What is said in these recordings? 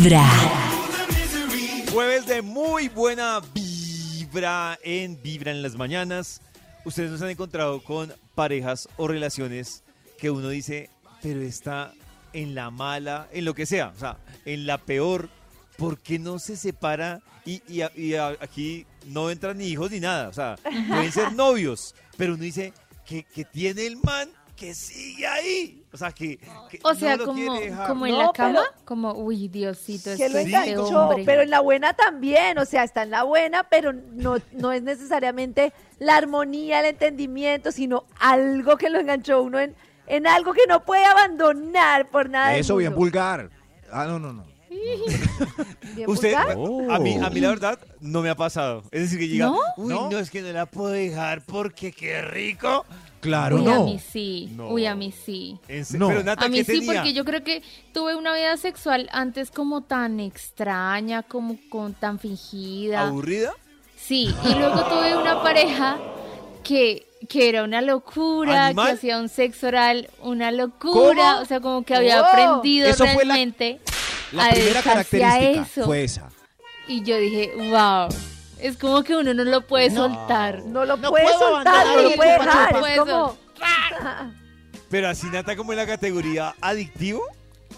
Vibra. Jueves de muy buena vibra en Vibra en las mañanas. Ustedes nos han encontrado con parejas o relaciones que uno dice, pero está en la mala, en lo que sea, o sea, en la peor, ¿por qué no se separa? Y, y y aquí no entran ni hijos ni nada, o sea, pueden ser novios, pero uno dice que, que tiene el man que sigue ahí, o sea, que, que O sea, no como, como en No, la cama, pero- como, uy, Diosito, que es lo que este enganchó, hombre. pero en la buena también, o sea, está en la buena, pero no, no es necesariamente la armonía, el entendimiento, sino algo que lo enganchó uno en, en algo que no puede abandonar por nada. del Eso bien vulgar. Ah, no, no, no. Usted. Oh. a, mí, a mí la verdad no me ha pasado. Es decir, que llega, ¿No? uy, ¿No? no, es que no la puedo dejar porque qué rico. Claro, Uy, a no. mí sí, No. uy, a mí sí. No. Pero Nata, A mí ¿qué sí, tenía? porque yo creo que tuve una vida sexual antes como tan extraña, como con tan fingida. ¿Aburrida? Sí, y luego tuve una pareja que, que era una locura, ¿Animal? que hacía un sexo oral, una locura, ¿Cómo? o sea, como que había Oh. aprendido Eso fue la- realmente La a primera característica eso. fue esa. Y yo dije, wow, es como que uno no lo puede soltar. No lo No puede puedo soltar, no lo puede dejar. chupa. Es como, Pero así Nata como en la categoría adictivo.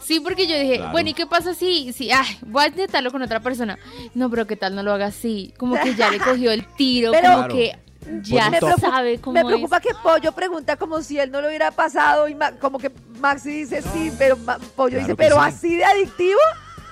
Sí, porque yo dije, Claro. bueno, ¿y qué pasa si, si, ay, voy a intentarlo con otra persona? No, pero ¿qué tal no lo haga así? Como que ya le cogió el tiro, Pero- como que ya Me preocupa- sabe cómo me preocupa es. que Pollo pregunta como si él no lo hubiera pasado y Ma- como que Maxi dice sí, pero Ma- Pollo Claro dice, pero sí. así de adictivo.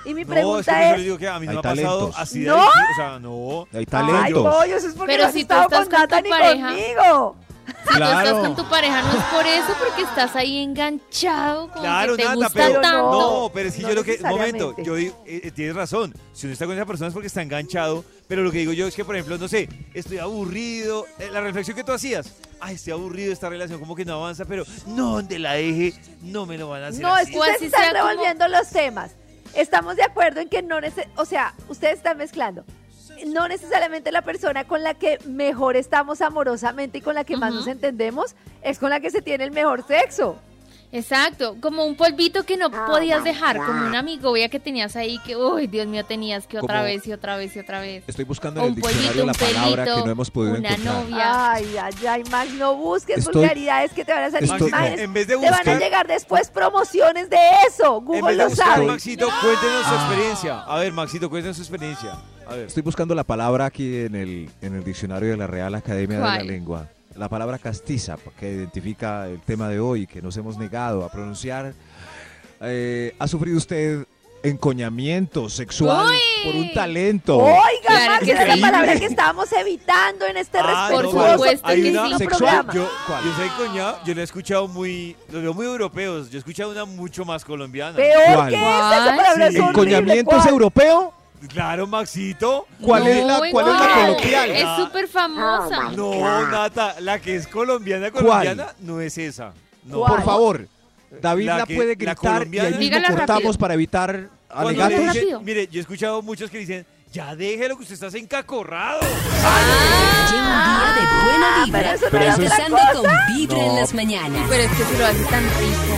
Y mi No, es que pregunta es, le digo que a mí no me ha pasado talentos. así de ¿No? adictivo. O sea, no. Hay ay, talentos. Pollo, eso es porque Pero no has si tú estado estás con con Nata tu ni pareja. conmigo. Si tú estás Claro. con tu pareja no es por eso, porque estás ahí enganchado, como Claro, que te Nata, gusta pero tanto. no, pero es que No yo lo que, un momento, yo digo, eh, eh, tienes razón, si uno está con esa persona es porque está enganchado, pero lo que digo yo es que, por ejemplo, no sé, estoy aburrido, eh, la reflexión que tú hacías, ay, estoy aburrido, esta relación como que no avanza, pero no, donde la deje, no me lo van a hacer No, es que ustedes están como- revolviendo los temas. Estamos de acuerdo en que no neces o sea, ustedes están mezclando. No necesariamente la persona con la que mejor estamos amorosamente y con la que más nos entendemos es con la que se tiene el mejor sexo. Exacto, como un polvito que no Oh podías dejar, como una amigovia que tenías ahí que, uy, Dios mío, tenías que otra Como- vez y otra vez y otra vez. Estoy buscando en el un pollito, diccionario la un palabra pelito, que no hemos podido una encontrar. novia. Ay, ay, ay, Max, no busques Estoy- vulgaridades que te van a salir Estoy- imágenes. en vez de Te van a buscar, llegar después promociones de eso. en Google vez de lo buscar, sabe. Maxito, cuéntenos su experiencia. A ver, Maxito, cuéntenos su experiencia. A ver. Estoy buscando la palabra aquí en el, en el diccionario de la Real Academia de la ¿Cuál? Lengua. La palabra castiza, que identifica el tema de hoy, que nos hemos negado a pronunciar. Eh, ¿Ha sufrido usted encoñamiento sexual ¡Uy! por un talento? Oiga, Claro Max, que era la sí. palabra que estábamos evitando en este Ah, Por respetuoso no, que una sí. sexual. programa. Yo, ¿Cuál? yo soy coñado, yo lo he escuchado muy, los veo muy europeos. Yo he escuchado una mucho más colombiana. Peor ¿Cuál? que esa, esa ¿Cuál? palabra Sí. es horrible. ¿Encoñamiento es ¿Cuál? europeo? Claro, Maxito. ¿Cuál es la, No, cuál es la coloquial? Es súper famosa. No, Nata, la que es colombiana, colombiana, no es esa. No. ¿Cuál? Por favor, David La la, que- puede la gritar y colombiana- ahí mismo cortamos rápido. para evitar alegatos. mire, yo he escuchado muchos que dicen, ya déjelo que usted está encacorrado. Lleva un día de buena vibra. pero eso no Pero eso Empezando con Vibra en las mañanas. Pero es que se lo hace tan rico.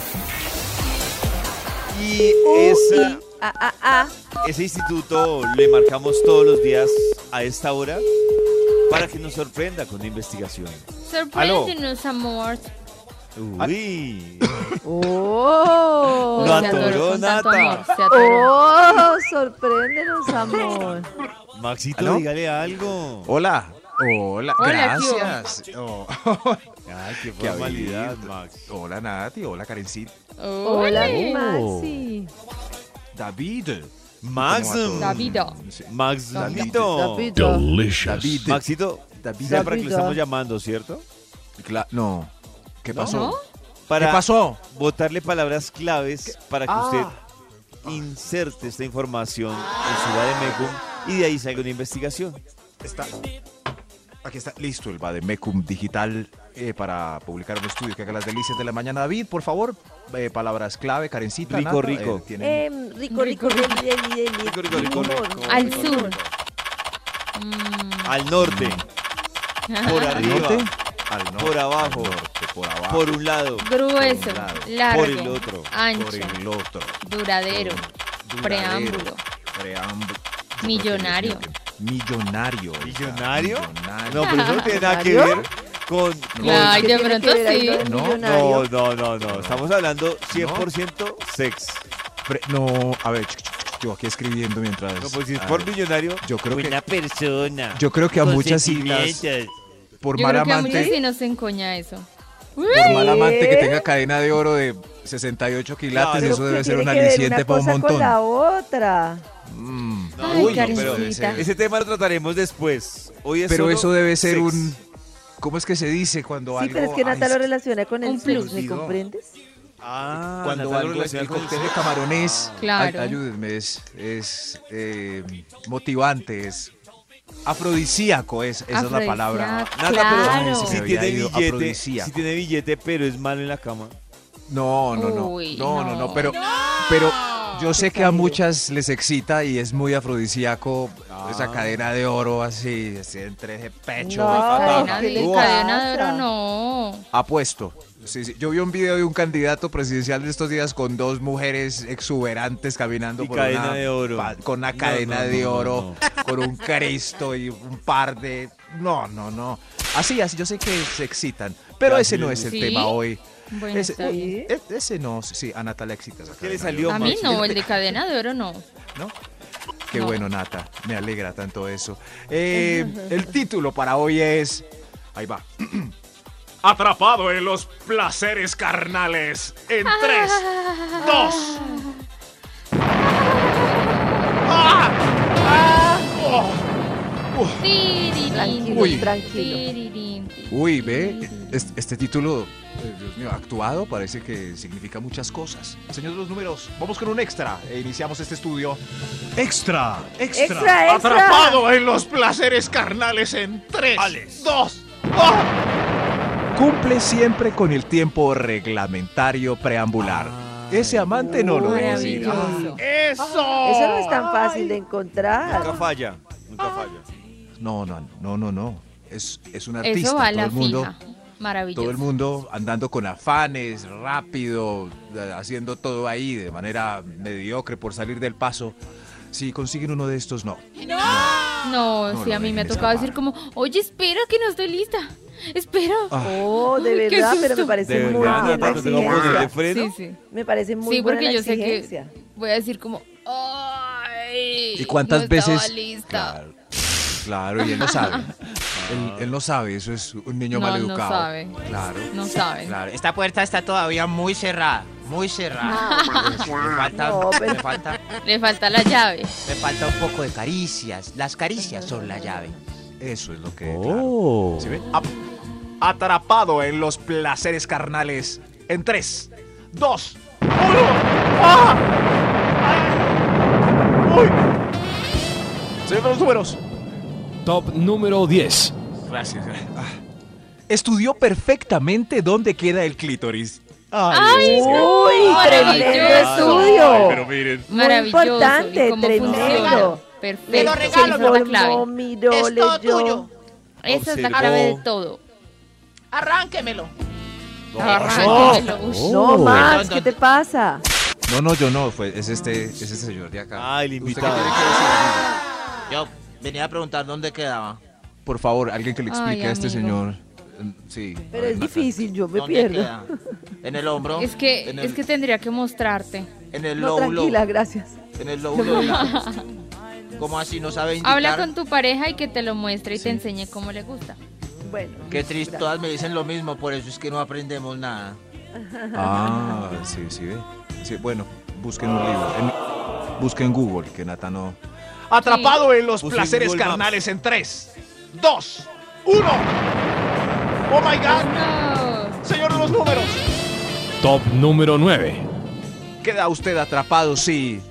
Y esa, Ah, ah, ah. ese instituto le marcamos todos los días a esta hora para que nos sorprenda con la investigación. Sorpréndenos, amor. Uy, Oh. Lo atoró, Nata. Oh, sorpréndenos, amor. Maxito, ¿Aló? dígale algo. Hola. Hola, Hola, gracias. Oh, Ay, qué Qué formalidad. Max. hola Nati, hola Karencita. Hola. Maxi. David. Max. Davido. Max, David. Davidito. David. David. Maxito, David. para que lo Davido. estamos llamando, ¿cierto? Cla- no. ¿Qué pasó? ¿No? Para ¿Qué pasó? botarle palabras claves para que Ah. usted inserte esta información en su Bademecum y de ahí salga una investigación. Está, aquí está listo el Bademecum digital eh, para publicar un estudio que haga las delicias de la mañana. David, por favor, eh, palabras clave, Karencita. Rico, Nata, rico. eh, tienen- Em, rico, rico, Rico. Rico, rico, rico, rico. Al sur. Mm, Al norte, por ¿Al arriba? Al norte, por abajo, al norte, por abajo, por un lado, grueso, Por un lado, largo, por el otro, ancho, por el otro. duradero, Duradero, preámbulo. preámbulo. Millonario. Millonario. ¿Millonario? millonario. No, pero eso no tiene nada que ver con... con- Ay, ¿Qué de pronto sí. No? No, no, no, no. Estamos hablando 100% sex. Pre- no, a ver, yo aquí escribiendo mientras. No, pues si es a por ver, millonario, yo creo que buena persona. yo creo que a con muchas siglas sentimientos. por Yo mal creo que a muchos amante, sí nos encoña eso. por mal amante que tenga cadena de oro de 68 quilates, Claro. eso ¿Pero debe ser un aliciente una para un con montón. la otra. Mm, No, Ay, uy, no, pero Karencita. ese tema lo trataremos después. Hoy es Pero solo eso debe ser sex. un ¿Cómo es que se dice cuando Sí, algo pero es que Nata lo relaciona con el plus. ¿me comprendes? Ah, cuando Natalia lo algo el con el cóctel de camarones, Claro. ay- ayúdenme, es, es eh, motivante, es afrodisíaco, es, esa es la palabra. Pero Claro. Se si tiene billete, si tiene billete, pero es malo en la cama. No, no, no. Uy, no, no, no, no. pero, pero yo sé que a muchas les excita y es muy afrodisíaco esa cadena de oro así, así entre ese pecho. No, Cadena ¿qué de, cadena de oro, no. Apuesto. Sí, sí. Yo vi un video de un candidato presidencial de estos días con dos mujeres exuberantes caminando Y por cadena una, de oro. pa- con una cadena no, de no, oro, con un Cristo y un par de... No, no, no. Así, así, yo sé que se excitan, pero ese no es el tema hoy. Bueno, Ese, está bien. e- ese no, sí, a Nata le excita esa ¿Qué le de salió A mí no, el de cadena de oro no. ¿no? Qué No. bueno, Nata. Me alegra tanto eso. Eh, el título para hoy es... Ahí va. Atrapado en los placeres carnales. En tres, dos. Tirirín, Tranquilo, Uy. tranquilo. tirirín, Uy, ve, este, este título, Dios mío, actuado, parece que significa muchas cosas. Señor de los números, vamos con un extra e iniciamos este estudio. Extra, Extra, extra. Atrapado en los placeres carnales. En tres, Alex. dos. Cumple siempre con el tiempo reglamentario preambular. Ese amante no lo es. ¡Eso! Eso no es tan fácil de encontrar. Nunca falla, nunca falla. No, no, no, no, no. Es, es un artista. Eso va a todo la el mundo, fija. Maravilloso. todo el mundo andando con afanes, rápido, eh, haciendo todo ahí de manera mediocre por salir del paso. Si consiguen uno de estos, no. No, No sí, a mí me ha tocado escapar. decir como, oye, espera que no estoy lista. Espera. Ah. Oh, de verdad, pero me parece De muy verdad, buena Nata, no tengo poder de exigencia. freno. Sí, sí. Me parece muy Sí, buena porque la yo sé que voy a decir como, ay. ¿Y cuántas no estaba veces? lista. Claro, claro, y él no sabe. él, él no sabe, eso es un niño No, no maleducado. sabe. Claro. No. Claro. Esta puerta está todavía muy cerrada, muy cerrada. Me falta, No, pero- me falta, Le falta la llave. me falta un poco de caricias. Las caricias son la llave. Eso es lo que. Oh. claro. ¿Sí ven? Ap- Atrapado en los placeres carnales. En tres, dos, uno. ¡Ah! ¡Ay! ¡Uy! Señor de los números. Top número 10. Gracias. Estudió perfectamente dónde queda el clítoris. Ay, Uy, tremendo Maravilloso. estudio. Pero miren. Muy Maravilloso. importante, ¿Y cómo tremendo. Perfecto. Te lo regalo, es la clave. miró, es todo leyó. tuyo. Esa es la clave de todo. Arránquemelo. Arránquemelo. Ush. No, Max, no, ¿qué no. te pasa? No, no, yo no. Fue, es, este, es este señor de acá. Ah, el ¿Usted invitado. qué tiene que decir, amigo? Yo venía a preguntar dónde quedaba. Por favor, alguien que le explique Ay, a este amigo. señor. Mm, Sí. Pero es difícil, yo me ¿Dónde pierdo. queda? En el hombro. Es que, en el, es que tendría que mostrarte. en el No, lóbulo. tranquila, gracias. En el lóbulo. de la- ¿Cómo así no sabe indicar? Habla con tu pareja y que te lo muestre y Sí. te enseñe cómo le gusta. Bueno. Qué triste, todas me dicen lo mismo, por eso es que no aprendemos nada. Ah, sí, sí, ve. Sí, bueno, busquen un libro. En- busquen Google, que Nata no. Atrapado en los Puse placeres Google Maps. carnales en tres, dos, uno. Oh my God. No. Señor de los números. Top número 9. Queda usted atrapado, sí,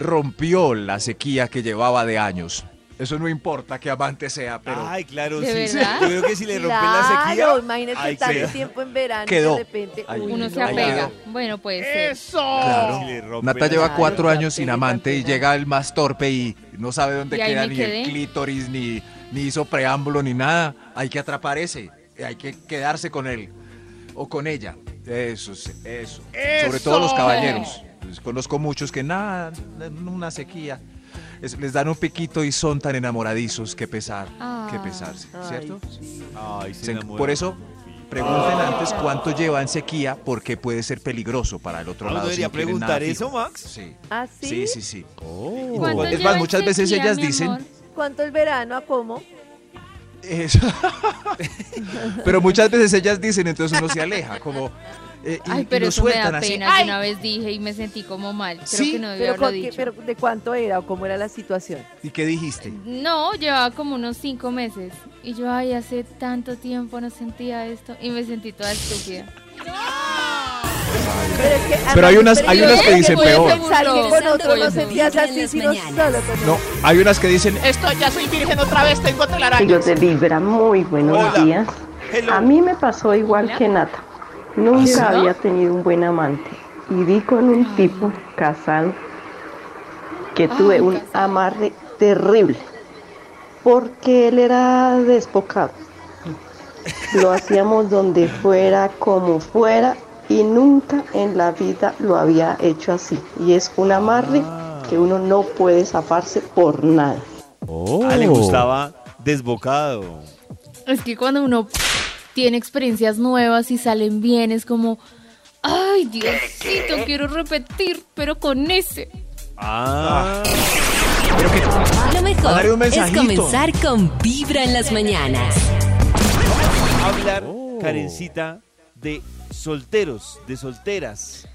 rompió la sequía que llevaba de años. Eso no importa qué amante sea, pero Ay, claro, ¿De sí. verdad? Yo creo que si le rompen la Claro, sequía. imagínese ay, tanto queda. tiempo en verano Quedó. y de repente Ay, uy, Uno se no. apega. Bueno, puede ser. Claro. Si Nata lleva sequía. cuatro Claro, años sin amante y llega el más torpe y no sabe dónde queda ni quedé. el clítoris, ni, ni hizo preámbulo, ni nada. Hay que atrapar ese. Hay que quedarse con él o con ella. Eso, sí, eso. Sobre todo los caballeros. Pues, conozco muchos que nada, una sequía. Es- les dan un piquito y son tan enamoradizos que pesar, que Ah. pesarse, Ay, ¿cierto? Ay, se enamora. por eso pregunten antes cuánto lleva en sequía porque puede ser peligroso para el otro Ah, ¿uno lado. si debería no nada preguntar eso. Max? Sí. ¿Ah, sí? Sí, sí, sí. ¿Cuánto Es más, muchas veces ellas dicen? ¿Cuánto el verano a cómo? Eso. pero muchas veces ellas dicen, entonces uno se aleja, como eh, y, Ay, y pero lo eso me da así. pena. ¡Ay! Yo una vez dije y me sentí como mal. Creo ¿Sí? que no debía Pero, haberlo dicho. pero ¿de cuánto era o cómo era la situación? ¿Y qué dijiste? No, llevaba como unos cinco meses. Y yo, ay, hace tanto tiempo no sentía esto. Y me sentí toda estúpida. Pero, es que, Pero hay unas- hay unas que dicen peor. que con otro no en sentías así, las sino mañanas. solo con No, hay unas que dicen, Esto ya soy virgen otra vez, tengo telarañas. Yo de Vibra, muy buenos Hola. días. Hello. A mí me pasó igual que Nata. Nunca ¿Sí? había tenido un buen amante. Y di con un tipo casado que tuve Ay, un casado. amarre terrible. Porque él era despocado. Lo hacíamos donde fuera, como fuera, y nunca en la vida lo había hecho así. Y es un amarre que uno no puede zafarse por nada. Ah, le gustaba desbocado. Es que cuando uno tiene experiencias nuevas y salen bien, es como, ay, Diosito, quiero repetir, pero con ese. Ah. Lo mejor es comenzar con Vibra en las mañanas. Hablar, Oh. Karencita, de solteros, de solteras.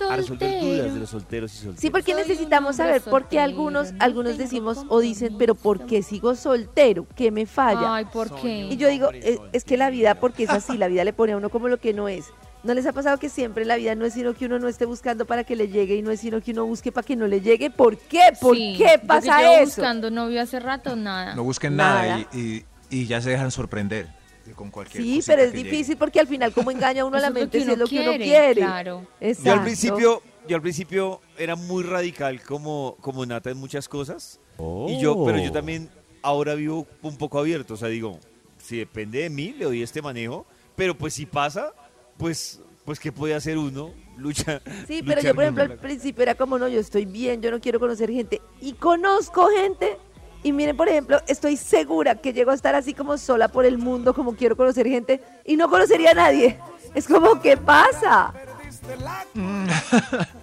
A resolver dudas de los solteros y solteras. Sí, porque necesitamos saber por qué algunos, no algunos decimos o dicen, pero ¿por qué sigo soltero? ¿Qué me falla? Ay, ¿por qué? Y yo digo, es, es que la vida, porque es así, la vida le pone a uno como lo que no es. ¿No les ha pasado que siempre la vida no es sino que uno no esté buscando para que le llegue y no es sino que uno busque para que no le llegue? ¿Por qué? ¿Por Sí, qué yo que pasa eso? buscando novio hace rato, nada. no busquen Nada. nada, y, y- y ya se dejan sorprender con cualquier Sí, pero es que llegue. difícil porque al final como engaña uno a la mente si es lo que uno quiere, claro. Exacto. Yo al principio, yo al principio era muy radical como, como Nata en muchas cosas. Y yo, pero yo también ahora vivo un poco abierto. O sea, digo, si depende de mí, le doy este manejo. Pero pues si pasa, pues, pues ¿qué puede hacer uno? Lucha. Sí, pero yo por ejemplo al principio era como, no, yo estoy bien, yo no quiero conocer gente. Y conozco gente. Y miren, por ejemplo, estoy segura que llego a estar así como sola por el mundo, como quiero conocer gente, y no conocería a nadie. Es como, ¿qué pasa?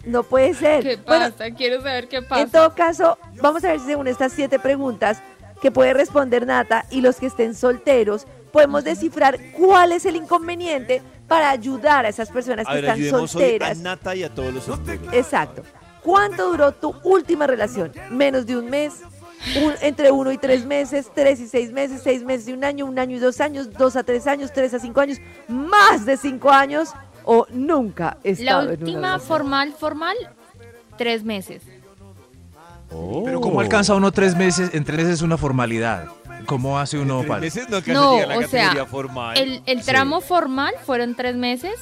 No puede ser. ¿Qué Bueno, pasa? Quiero saber qué pasa. en todo caso, vamos a ver si según estas siete preguntas que puede responder Nata y los que estén solteros, podemos descifrar cuál es el inconveniente para ayudar a esas personas A que ver, están hoy a solteras. Nata y a todos los solteros. Exacto. ¿Cuánto duró tu última relación? ¿Menos de un mes? Un- ¿Entre uno y tres meses? ¿Tres y seis meses? ¿Seis meses y un año? ¿Un año y dos años? ¿Dos a tres años? ¿Tres a cinco años? ¿Más de cinco años? ¿O nunca he La estado en una última formal, formal, tres meses. Pero ¿cómo alcanza uno tres meses? En tres meses es una formalidad. ¿Cómo hace uno para...? no No, la o sea, formal. El, el Sí. tramo formal fueron tres meses,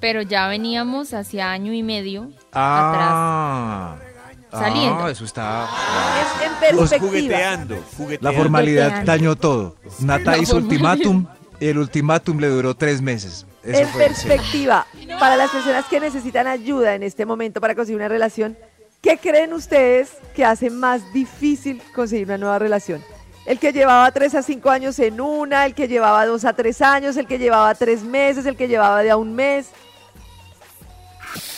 pero ya veníamos hacia año y medio Ah, Saliendo. Ah, eso está... En, en Los perspectiva. jugueteando, La formalidad Jugueteando. dañó todo. Nata La hizo formalidad. ultimátum y el ultimátum le duró tres meses. Eso en perspectiva, para las personas que necesitan ayuda en este momento para conseguir una relación, ¿qué creen ustedes que hace más difícil conseguir una nueva relación? El que llevaba tres a cinco años en una, el que llevaba dos a tres años, el que llevaba tres meses, el que llevaba de a un mes.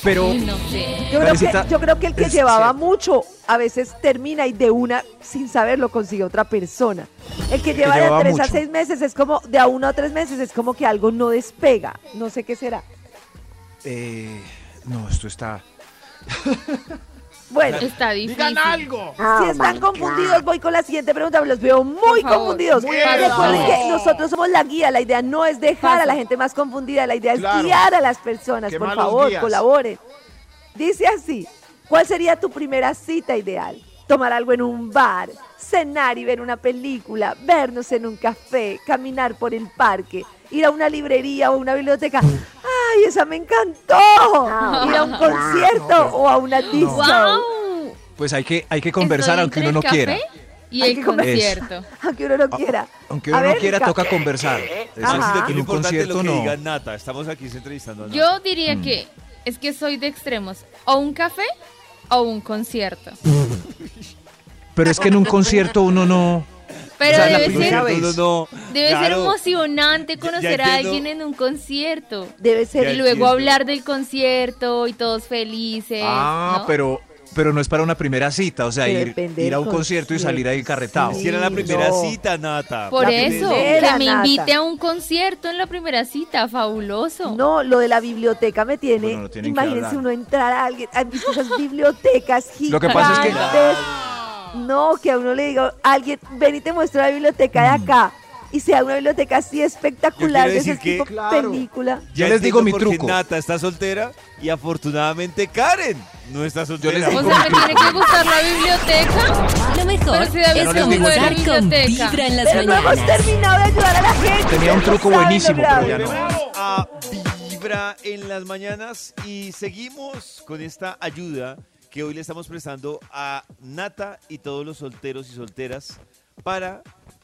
Pero Ay, no sé. Yo creo, que, yo creo que el que es llevaba cierto. mucho a veces termina y de una, sin saberlo, consigue otra persona. El que lleva de tres a seis meses es como, de a uno a tres meses es como que algo no despega. No sé qué será. eh, no, esto está... Bueno, Está difícil. ¡Digan algo! Si están confundidos, voy con la siguiente pregunta, los veo muy favor, confundidos. muy Recuerden bien. que nosotros somos la guía, la idea no es dejar a la gente más confundida, la idea es Claro. guiar a las personas, Qué por malos favor, guías. colaboren. Dice así, ¿Cuál sería tu primera cita ideal? Tomar algo en un bar, cenar y ver una película, vernos en un café, caminar por el parque, ir a una librería o una biblioteca. ¡Ay, esa me encantó! Ir a un concierto o a una disco. ¡Wow! Pues hay que, hay que conversar aunque uno no quiera. Y Hay el que conversar. concierto. Aunque uno no quiera. Aunque A uno no ver, quiera, Ca- toca conversar. Eso Ajá. en un lo concierto que no. diga Nata. Estamos aquí entrevistando a Nata. Yo diría Mm. que es que soy de extremos. O un café o un concierto. Pero es que en un concierto uno no. Pero O sea, la debe ser. No, no, debe ser emocionante conocer ya a alguien en un concierto. Debe Ya ser. Y luego entiendo. hablar del concierto y todos felices. Ah, ¿no? pero, pero no es para una primera cita. O sea, ir, ir a un concierto y salir ahí carretado. Sí. Hiciera la primera no. cita, Nata. Por La eso, primera, que me Nata. invite a un concierto en la primera cita, fabuloso. No, lo de la biblioteca me tiene. Bueno, imagínense uno entrar a alguien. ¿Han visto esas bibliotecas gigantes? Lo que pasa es que- No, que a uno le diga, alguien, ven y te muestro la biblioteca de acá. Y sea una biblioteca así espectacular Yo de quiero ese decir tipo que- Claro. película. Yo les digo mi entiendo por qué truco. Nata está soltera y afortunadamente Karen no está soltera. les O digo sea, me tiene que gustar la biblioteca. Lo mejor Pero si David es no digo comenzar con Biblioteca. Vibra en las Pero no hemos mañanas. terminado de ayudar a la gente. Tenía un truco saben, buenísimo, pero ya no. a Vibra en las mañanas y seguimos con esta ayuda que hoy le estamos prestando a Nata y todos los solteros y solteras para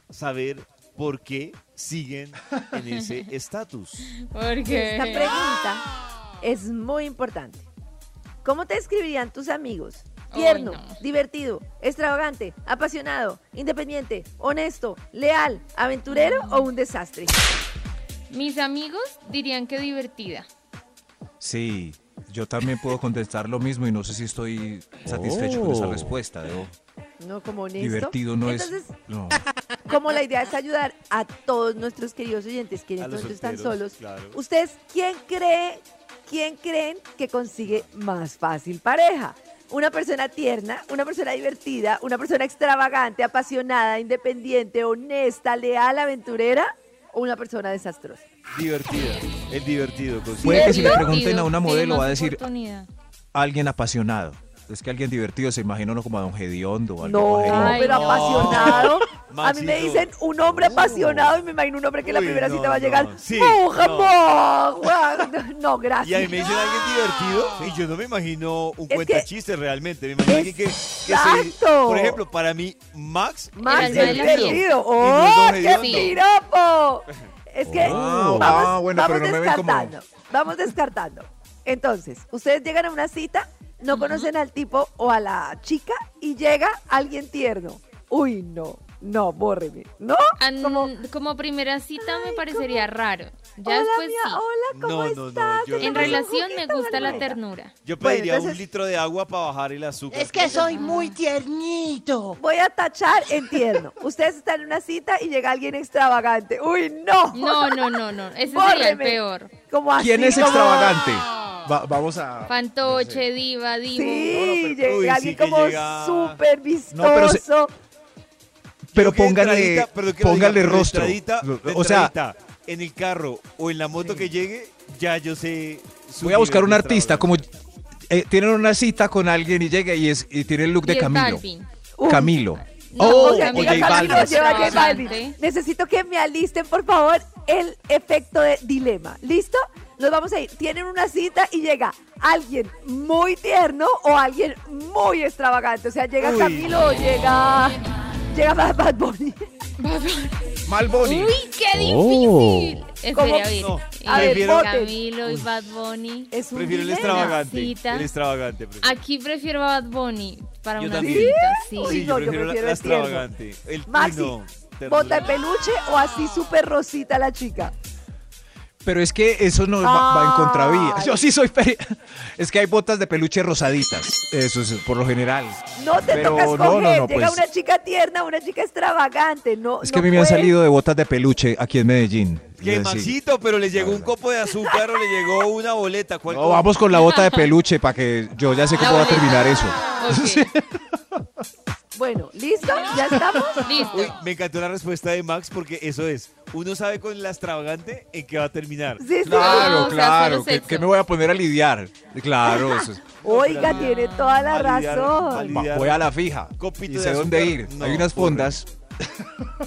saber por qué siguen en ese estatus. Porque Esta pregunta es muy importante. ¿Cómo te describirían tus amigos? Tierno, no. divertido, extravagante, apasionado, independiente, honesto, leal, aventurero o un desastre. mis amigos dirían que divertida. Sí, yo también puedo contestar lo mismo y no sé si estoy satisfecho con esa Oh. respuesta. debo- No como honesto. Divertido no Entonces, es. No. como la idea es ayudar a todos nuestros queridos oyentes que en A este los momento están solos, claro. ¿ustedes quién cree, quién creen que consigue más fácil pareja? Una persona tierna, una persona divertida, una persona extravagante, apasionada, independiente, honesta, leal, aventurera o una persona desastrosa. Divertida. El divertido. consigue. Puede que si le pregunten a una modelo va a decir alguien apasionado. Es que alguien divertido se imagina uno como a Don Gediondo o algo No. Ay, pero no. apasionado. A mí me dicen un hombre No. apasionado y me imagino un hombre que en la Uy, primera no, cita va a no. llegar. Sí, "Moja, no. moja". No, Y gracias. a mí me dicen alguien divertido y yo no me imagino un Es cuenta chiste realmente. Me imagino alguien que, que se-. Por ejemplo, para mí, Max de la divertido. ¡Oh, Y es qué piropo! Es que Oh, vamos, ah, bueno, vamos pero no me ven como- descartando. Vamos descartando. Entonces, ustedes llegan a una cita, no conocen al tipo o a la chica y llega alguien tierno. Uy, no, no, bórreme. ¿No? An- Como, como primera cita me parecería raro. Ya hola, después mía, sí. hola, ¿cómo No, no, no, estás? yo- En relación me gusta la ternura. Yo Bueno, pediría entonces- un litro de agua para bajar el azúcar. Es que soy muy tiernito. Voy a tachar en tierno. Ustedes están en una cita y llega alguien extravagante. Uy, no. No, no, no, no. Ese sería el Bórreme. peor. Como así, ¿Quién es como- extravagante? Va- vamos a. Fantoche, diva, divo. Sí, No, no, pero- llega uy, sí alguien como llega- súper No, pero se- vistoso. Pero pero de rostro. o sea, en el carro o en la moto que llegue, ya yo sé. voy a buscar un artista como eh, tienen una cita con alguien y llega y es y tiene el look de Camilo. Camilo. No, Oh, o sea, o llega J Camilo, Balvin. lleva J Extravagante. Balvin. Necesito que me alisten, por favor, el efecto de dilema. ¿Listo? Nos vamos a ir. Tienen una cita y llega alguien muy tierno o alguien muy extravagante. O sea, llega Uy, Camilo o llega. Llega Bad Bad Bunny. Malboni. Uy, qué Oh. difícil. Eh, a ver, prefiero- voten. Camilo y Bad Bunny. Es un Prefiero el extravagante. Cita. El extravagante. prefiero. Aquí prefiero a Bad Bunny para Yo una también. cita, sí. Uy, Sí, no, yo yo prefiero la, prefiero la el tierno. extravagante. El Maxi, uy, no, ternura. ¿Bota de peluche o así súper rosita la chica? Pero es que eso no va, va en contravía. Yo sí soy peri- Es que hay botas de peluche rosaditas. Eso es por lo general. No te Pero toca no, escoger. no, no, Llega pues- una chica tierna, una chica extravagante. No, Es que a mí me han salido de botas de peluche aquí en Medellín. Que Maxito, pero le llegó un copo de azúcar o le llegó una boleta. ¿Cuál No, copo? vamos con la bota de peluche para que yo ya sé cómo va a terminar eso. Bueno, ¿listo? ¿Ya estamos? Listo. Uy, me encantó la respuesta de Max porque eso es. Uno sabe con la extravagante en qué va a terminar. Sí, sí. Claro, No, o sea, claro. solo ¿Qué, me voy a poner a lidiar? Claro, eso es- Oiga, tiene toda la A lidiar, razón. a lidiar. voy a la fija. Copito Y sé dónde ir. no, Hay unas fondas.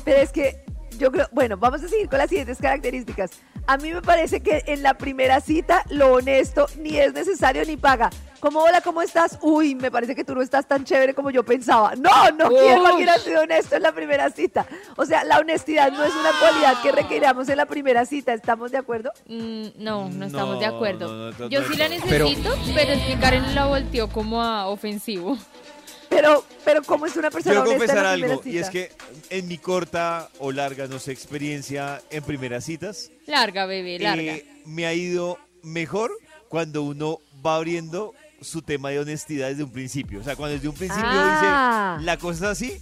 Pero es que yo creo, bueno, vamos a seguir con las siguientes características. A mí me parece que en la primera cita lo honesto ni es necesario ni paga. Como hola, ¿cómo estás? Uy, me parece que tú no estás tan chévere como yo pensaba. No, no quiero alguien así honesto en la primera cita. O sea, la honestidad no es una cualidad que requeriramos en la primera cita. ¿Estamos de acuerdo? Mm, no, no estamos No, de acuerdo. no, no, no, Yo sí la. Pero- necesito, pero, es que Karen la volteó como a ofensivo. Pero, pero ¿cómo es una persona Quiero honesta en confesar algo, y es que en mi corta o larga, no sé, experiencia en primeras citas, Larga, bebé, larga. eh, me ha ido mejor cuando uno va abriendo su tema de honestidad desde un principio. O sea, cuando desde un principio Ah. dice, la cosa es así,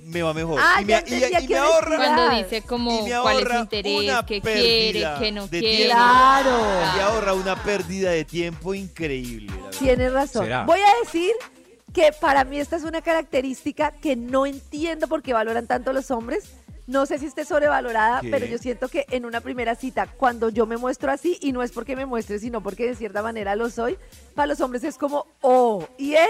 me va mejor. Ah, y me, y- y me ahorra. Cuando dice Y como me cuál es su interés, una qué quiere, pérdida qué no de quiere. tiempo. Claro. y ahorra una pérdida de tiempo increíble. Tienes razón. ¿Será? Voy a decir que para mí esta es una característica que no entiendo por qué valoran tanto los hombres. No sé si esté sobrevalorada, ¿Qué? pero yo siento que en una primera cita, cuando yo me muestro así, y no es porque me muestre, sino porque de cierta manera lo soy, para los hombres es como, oh, y es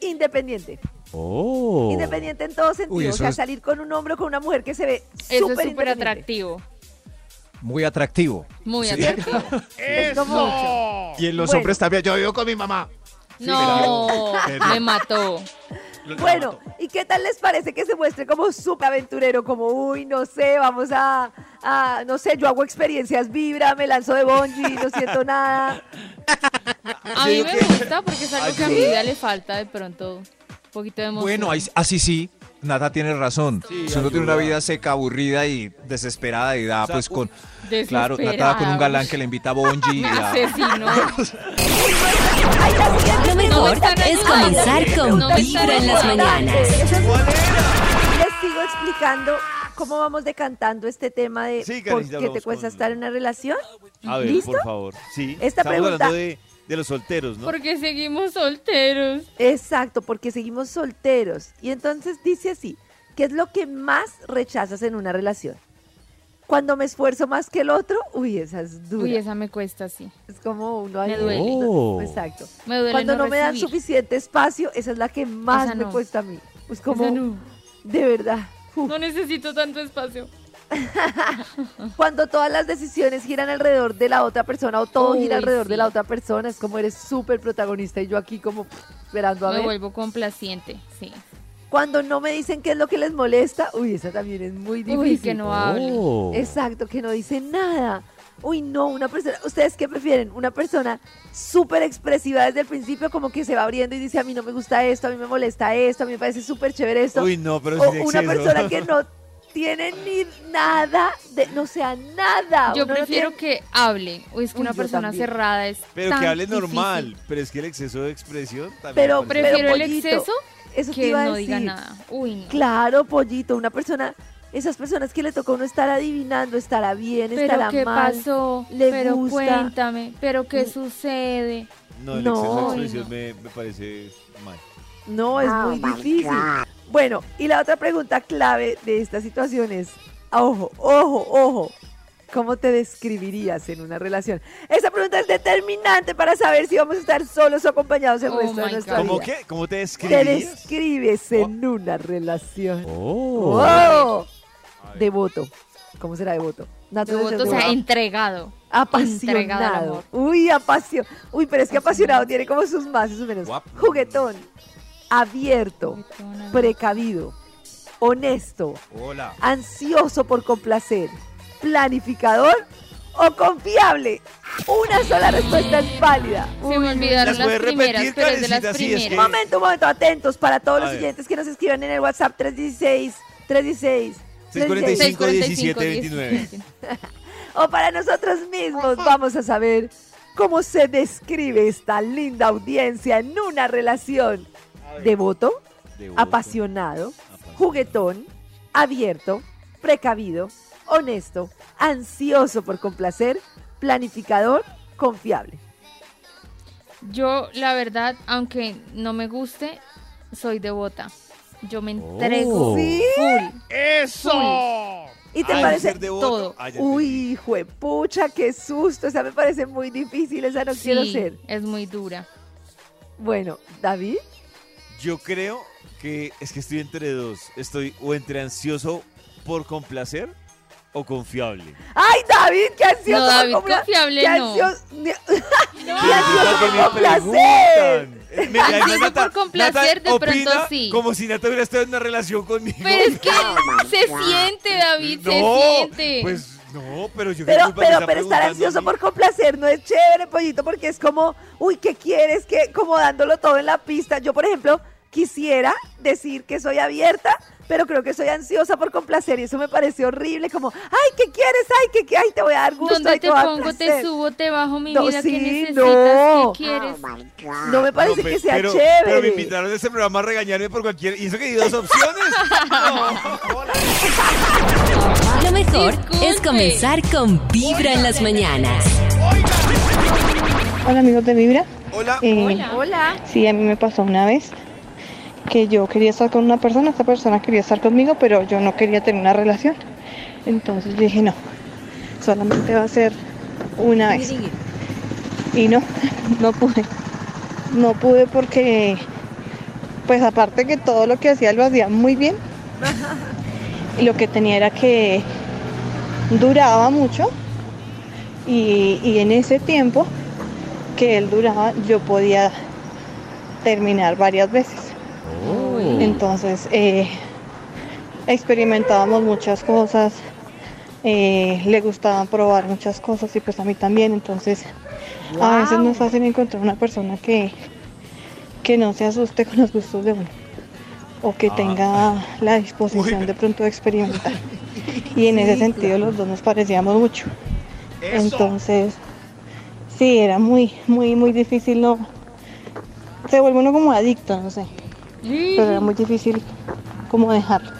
independiente. Oh. Independiente en todo sentido. Uy, o eso sea, es- salir con un hombre o con una mujer que se ve Eso es súper atractivo. Muy atractivo. Muy Sí. atractivo. Es como- Y en los Bueno. hombres también. Yo vivo con mi mamá. No, me mató. Bueno, ¿y qué tal les parece que se muestre como súper aventurero? Como, uy, no sé, vamos a, a, no sé, yo hago experiencias vibra, me lanzo de bungee, no siento nada. A mí me gusta porque es algo que a mi vida le falta de pronto. Un poquito de emoción. Bueno, así sí. Nata tiene razón. Sí, si uno tiene una vida seca, aburrida y desesperada y da O sea, pues con... Claro, Nata con un galán que le invita a Bonji y Me a... asesino. Lo mejor es comenzar con Vibra en las mañanas. Les sigo explicando cómo vamos decantando este tema de Sí, por qué te cuesta con- estar en una relación. A ver, ¿Listo? por favor. Sí. Esta Estamos pregunta- hablando de, de los solteros, ¿no? Porque seguimos solteros. Exacto, porque seguimos solteros. Y entonces dice así, ¿qué es lo que más rechazas en una relación? Cuando me esfuerzo más que el otro, uy, esa es dura. Uy, esa me cuesta, sí. Es como uno ahí. Me duele. Oh. Exacto. Me duele Cuando no, me dan suficiente espacio, esa es la que más Esa me no. cuesta a mí. Es como, no. de verdad. uf. No necesito tanto espacio. Cuando todas las decisiones giran alrededor de la otra persona o todo Uy, gira alrededor de la otra persona, es como eres súper protagonista y yo aquí como pff, esperando a Me ver. vuelvo complaciente, sí. Cuando no me dicen qué es lo que les molesta, uy, esa también es muy difícil. Uy, que no hable. Exacto, que no dicen nada. Uy, no, una persona, ¿ustedes qué prefieren? Una persona súper expresiva desde el principio, como que se va abriendo y dice, a mí no me gusta esto, a mí me molesta esto, a mí me parece súper chévere esto. Uy, no, pero o una persona que no tiene ni nada, de, no sea nada. Yo Uno no prefiero tiene- que hable. O es que Uy, una persona también. cerrada es Pero tan que hable difícil. normal. Pero es que el exceso de expresión también. Pero Prefiero el exceso Eso te que iba a no diga decir. nada. Uy, no. Claro, pollito, una persona, esas personas que le toca a uno estar adivinando, estará bien, Pero estará qué mal. pasó, le pero gusta. cuéntame, pero qué Mm. sucede. No, el No. exceso de no. me, me parece mal. No, es muy difícil. Bueno, y la otra pregunta clave de esta situación es, ojo, ojo, ojo, ¿cómo te describirías en una relación? Esa pregunta es determinante para saber si vamos a estar solos o acompañados el Oh resto de nuestra. ¿Cómo vida. qué? ¿Cómo te Te describirías? describes en una relación. Oh. ¡Oh! Devoto. ¿Cómo será devoto? Nato de ser Devoto, o sea, devoto. entregado. entregado Apasionado. amor. Uy, apasionado. Uy, pero es que apasionado tiene como sus más y sus menos. Juguetón. Abierto. Precavido. Honesto. Hola. Ansioso por complacer. Planificador o confiable. Una sola respuesta es válida. Se me olvidaron ¿Las primeras, repetir, pero es de las Karencita? Sí, es que- primeras. Momento, momento, atentos para todos A los ver. oyentes que nos escriban en el WhatsApp 316 316 316. 645 17 29. O para nosotros mismos vamos a saber cómo se describe esta linda audiencia en una relación. Devoto, Devoto. apasionado, juguetón, abierto, precavido, honesto, ansioso por complacer, planificador, confiable. Yo, la verdad, aunque no me guste, soy devota. Yo me entrego Oh. ¿Sí? full. ¡Eso! ¿Y te Ay, parece? ser devoto. todo. Ah, ya entendí. Uy, juepucha, qué susto. Esa me parece muy difícil, esa no quiero Sí, ser. es muy dura. Bueno, David. Yo creo que es que estoy entre dos. Estoy o entre ansioso por complacer o confiable. ¡Ay, David! ¡Qué ansioso! No, por David, compla- confiable ¡Qué no. ansioso! ¡Qué Pero ansioso que por complacer! la Ansioso por complacer, de pronto sí. Como si Nata hubiera estado en una relación conmigo. Pero es que se siente, David, se no, siente. pues no, pero yo qué Pero, me pero, pero estar ansioso por complacer no es chévere, pollito, porque es como, uy, ¿qué quieres? que Como dándolo todo en la pista. Yo, por ejemplo, quisiera decir que soy abierta, pero creo que soy ansiosa por complacer y eso me parece horrible, como, ay, ¿qué quieres? Ay, ¿qué, qué? Ay, te voy a dar gusto. ¿Dónde ay, te dar pongo? Te placer". subo, te bajo, mi No, vida. sí, ¿Qué necesitas? no. ¿Qué quieres? No me parece No, que sea pero, chévere. Pero me invitaron a este programa a regañarme por cualquier... ¿Y eso que di dos opciones? Lo mejor Disculpe. es comenzar con Vibra en las mañanas. Hola amigos de Vibra. Hola. Eh, Hola. Hola. Sí, a mí me pasó una vez que yo quería estar con una persona, esta persona quería estar conmigo, pero yo no quería tener una relación. Entonces dije, no, solamente va a ser una vez. Y no, no pude. No pude porque, pues aparte que todo lo que hacía lo hacía muy bien. Y lo que tenía era que duraba mucho. Y, y en ese tiempo que él duraba, yo podía terminar varias veces. Entonces, eh, experimentábamos muchas cosas, eh, le gustaba probar muchas cosas y pues a mí también. Entonces, a veces no es fácil encontrar una persona que, que no se asuste con los gustos de uno o que tenga la disposición de pronto de experimentar. Y en ese sentido los dos nos parecíamos mucho. Entonces, sí, era muy, muy, muy difícil, no. Se vuelve uno como adicto, no sé. Pero era muy difícil como dejarlo.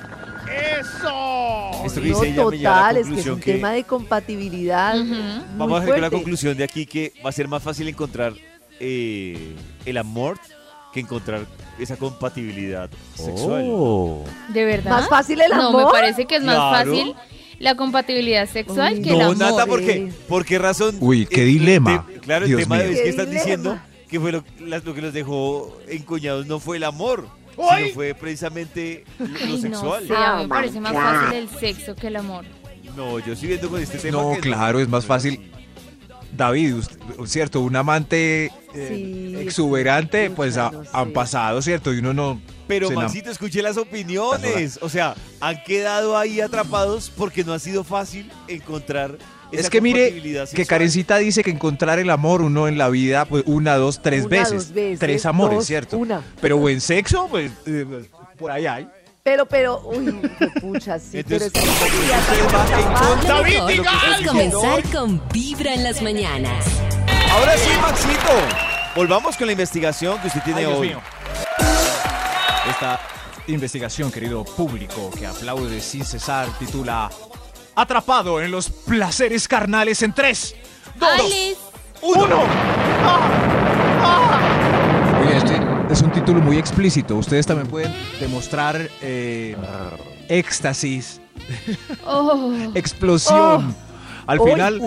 ¡Eso! Esto que No, dice ella me lleva a total, la es que es conclusión un que... tema de compatibilidad. Ujú. muy Vamos a sacar la fuerte. conclusión de aquí que va a ser más fácil encontrar eh, el amor que encontrar esa compatibilidad sexual. ¿De verdad? ¿Más fácil el No, amor? me parece que es más Claro. fácil la compatibilidad sexual Uy, que el No, amor. Nata, ¿por qué? ¿Por qué razón? Uy, qué Eh, dilema. te- claro, Dios el tema de mío. es que Qué están dilema. diciendo que fue lo, que los dejó encuñados no fue el amor, ¡Ay! sino fue precisamente lo no sexual. sé, a mí me parece más fácil el sexo que el amor. No, yo estoy viendo con este tema No, que claro, es más fácil. David, usted- cierto, un amante eh, Sí, exuberante, pues ha- han pasado, ¿cierto? Y uno no... Pero Maxito, escuché las opiniones. O sea, han quedado ahí atrapados porque no ha sido fácil encontrar Es que mire, que. Karencita dice que encontrar el amor uno en la vida, pues una, dos, tres Una, veces. dos veces, Tres amores, dos, ¿cierto? una. Pero buen sexo, pues eh, por ahí hay. Pero, pero, uy, qué pucha, sí, Entonces, pero es que comenzar con Vibra en las mañanas. Ahora sí, Maxito. Volvamos con la investigación que usted tiene Ay, Dios hoy. mío. Esta investigación, querido público, que aplaude sin cesar, titula Atrapado en los placeres carnales en tres, dos, Alex, uno. Oye, este es un título muy explícito. Ustedes también pueden demostrar eh, éxtasis, oh, explosión. Al Uy, final,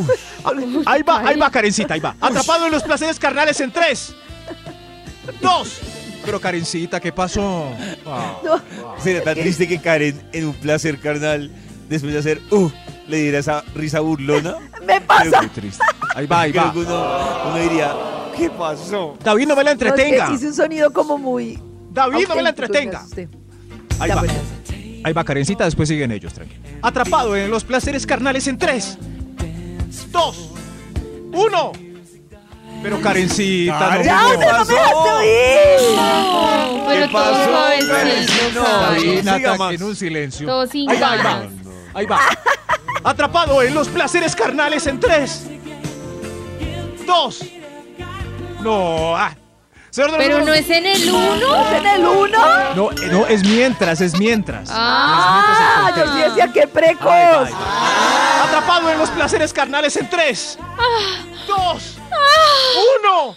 ah, ahí va, ahí va, Karencita, ahí va. Atrapado en los placeres carnales en tres, dos. Pero Karencita, ¿qué pasó? Ah. Sería tan triste que Karen, en un placer carnal, después de hacer, uh, le diera esa risa burlona. Me pasa. Muy triste. Ahí va, ahí Creo va. que uno, uno diría, ¿qué pasó? David, no me la No, es que entretenga. hice un sonido como muy. David, no me la entretenga. Ahí Ya, va. bueno. Ahí va, Karencita, después siguen ellos, tranquilo. Atrapado en los placeres carnales en tres, dos, uno. Pero Karencita, Karen, no. ¡Ya, ¿qué pero no me pasó? no, pero ¿Qué todo pasó, suavecito, Karencita? en un silencio. Todo sin Ahí va, ahí va. Ahí va. Atrapado en los placeres carnales en tres, dos. No. ah. Pero no es en el uno. ¿Es en el uno? No, eh, no, es mientras, es mientras. Ah, yo sí decía que Ahí va, precoz. ahí va. Atrapado en los placeres carnales en tres, dos, uno.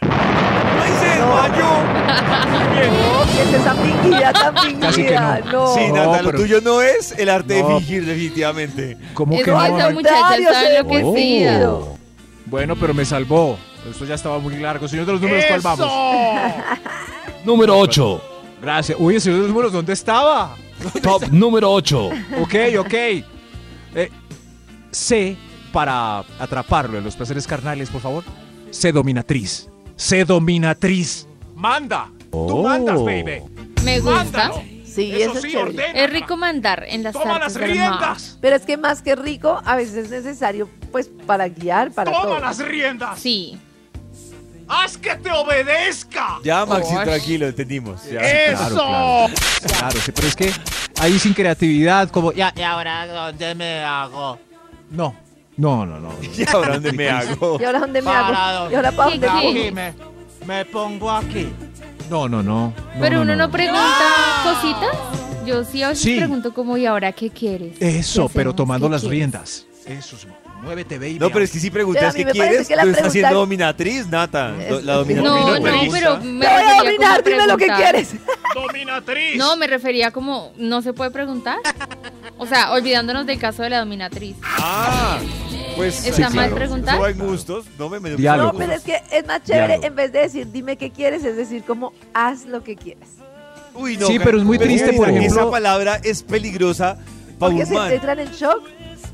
¡Ay, se desmayó! Bien. ¿Qué es esa fingida tan fingida? Casi que no. no. Sí, No, Nata, lo pero- tuyo no es el arte No. de fingir, definitivamente. ¿Cómo Es que no? esa muchacha está enloquecida. demostró. Bueno, pero me salvó. Esto ya estaba muy largo. Señor de los números, ¿cuál vamos? Número 8. Gracias. Uy, señor de los números, ¿dónde estaba? Top número 8. Ok, ok. Eh, C para atraparlo en los placeres carnales, por favor. C dominatriz. C dominatriz. Manda. Tú Oh. mandas, baby. Me gusta. Mándalo. Sí, Eso eso es sí, ordena. Es rico mandar en las Toma artes las riendas. Pero es que más que rico, a veces es necesario, pues, para guiar, para Toma todo. las riendas. Sí. Haz que te obedezca. Ya, Maxi, Osh. tranquilo, entendimos. Ya. Eso. Claro, claro. Claro, sí, pero es que ahí sin creatividad, como. Ya, y ahora, ¿dónde me hago? No. No, no, no. ¿Y ahora dónde me hago? ¿Y ahora dónde me hago? ¿Y ahora para dónde me, me pongo aquí. No, no, no. Pero uno no pregunta cositas. Yo sí a veces Sí. pregunto como, ¿y ahora qué quieres? Eso, ¿Qué pero hacemos? tomando ¿Qué las quieres? riendas. Eso es. Muévete, baby. No, pero es que si Pero preguntas mí qué me parece quieres, que la tú estás pregunta- siendo dominatriz, Nata. Do- La dominatriz No, no, pregunta. pero Te me voy a refería como dominar, a dime lo que preguntar. quieres. Dominatriz. No, me refería como, ¿no se puede preguntar? O sea, olvidándonos del caso de la dominatriz. Ah, pues. ¿Está sí, mal claro. preguntar? Eso hay gustos. No me me Diálogo. No, pero es que es más chévere Diálogo. en vez de decir dime qué quieres, es decir como haz lo que quieres. Uy, no. Sí, pero es muy triste, por esa- ejemplo- Esa palabra es peligrosa para un se man. entran en shock.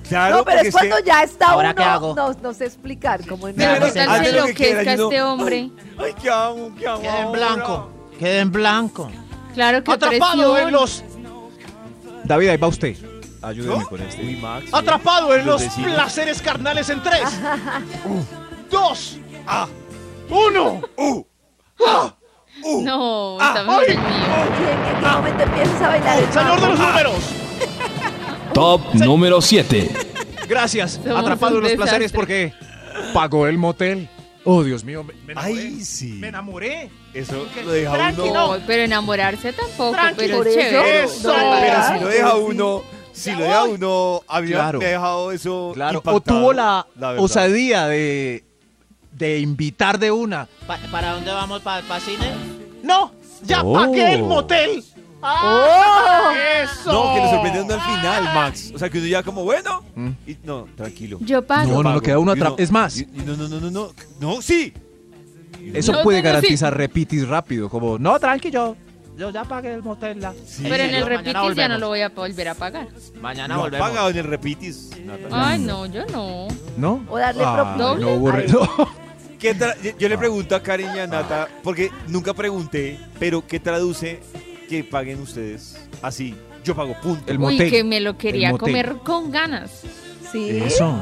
Claro, no, pero es cuando que- ya está ¿Ahora uno, qué hago? No, no sé explicar cómo en Pero Pero tal lo que no- este hombre. Ay, ¿qué hago? ¿Qué hago? Queda en blanco. Queda en blanco. Claro que Atrapado presión. en los David, ahí va usted. Ayúdeme ¿No? con este. Uy, Max. atrapado en Los los placeres carnales en tres, dos, uno. No, Ah, está mejor ay. el mío. ¿Y en, qué momento empiezas a bailar el Señor de los números. Top número 7. Gracias. Somos Atrapado en los placeres porque pagó el motel. Oh, Dios mío. me- Me enamoré. Ay, sí. Me enamoré. Eso lo deja Tranquilo. uno. No, pero enamorarse tampoco, Tranqui, pero por es eso. chévere. Eso. Pero si lo deja Sí. uno, si lo deja uno, a mí Claro. me ha dejado eso. Claro. O tuvo la, la osadía de, de invitar de una. Pa- ¿Para dónde vamos? ¿Para cine? No, ya Oh. pagué el motel. ¡Oh! ¡Ah! Eso. No, que lo sorprende uno al final, Max. O sea, que uno ya como, bueno. Mm. y- no, tranquilo. Yo pago. No, no, queda uno atrapado. Es más, y- y no, no, no, no, no. No, sí. eso No, puede no, garantizar repitis rápido. Como, no, tranqui, yo. Ya pagué el motel. la". Sí. Pero en el repitis ya no lo voy a volver a pagar. Mañana No ha volvemos. pagado en el repitis. Ay, no, yo no. ¿No? O darle Ah, propina. no no. ¿Qué tra- yo- le pregunto a Karen y a Nata, porque nunca pregunté, pero ¿qué traduce que paguen ustedes así? Yo pago, punto. El Uy, motel. que me lo quería comer con ganas. Sí. Eso.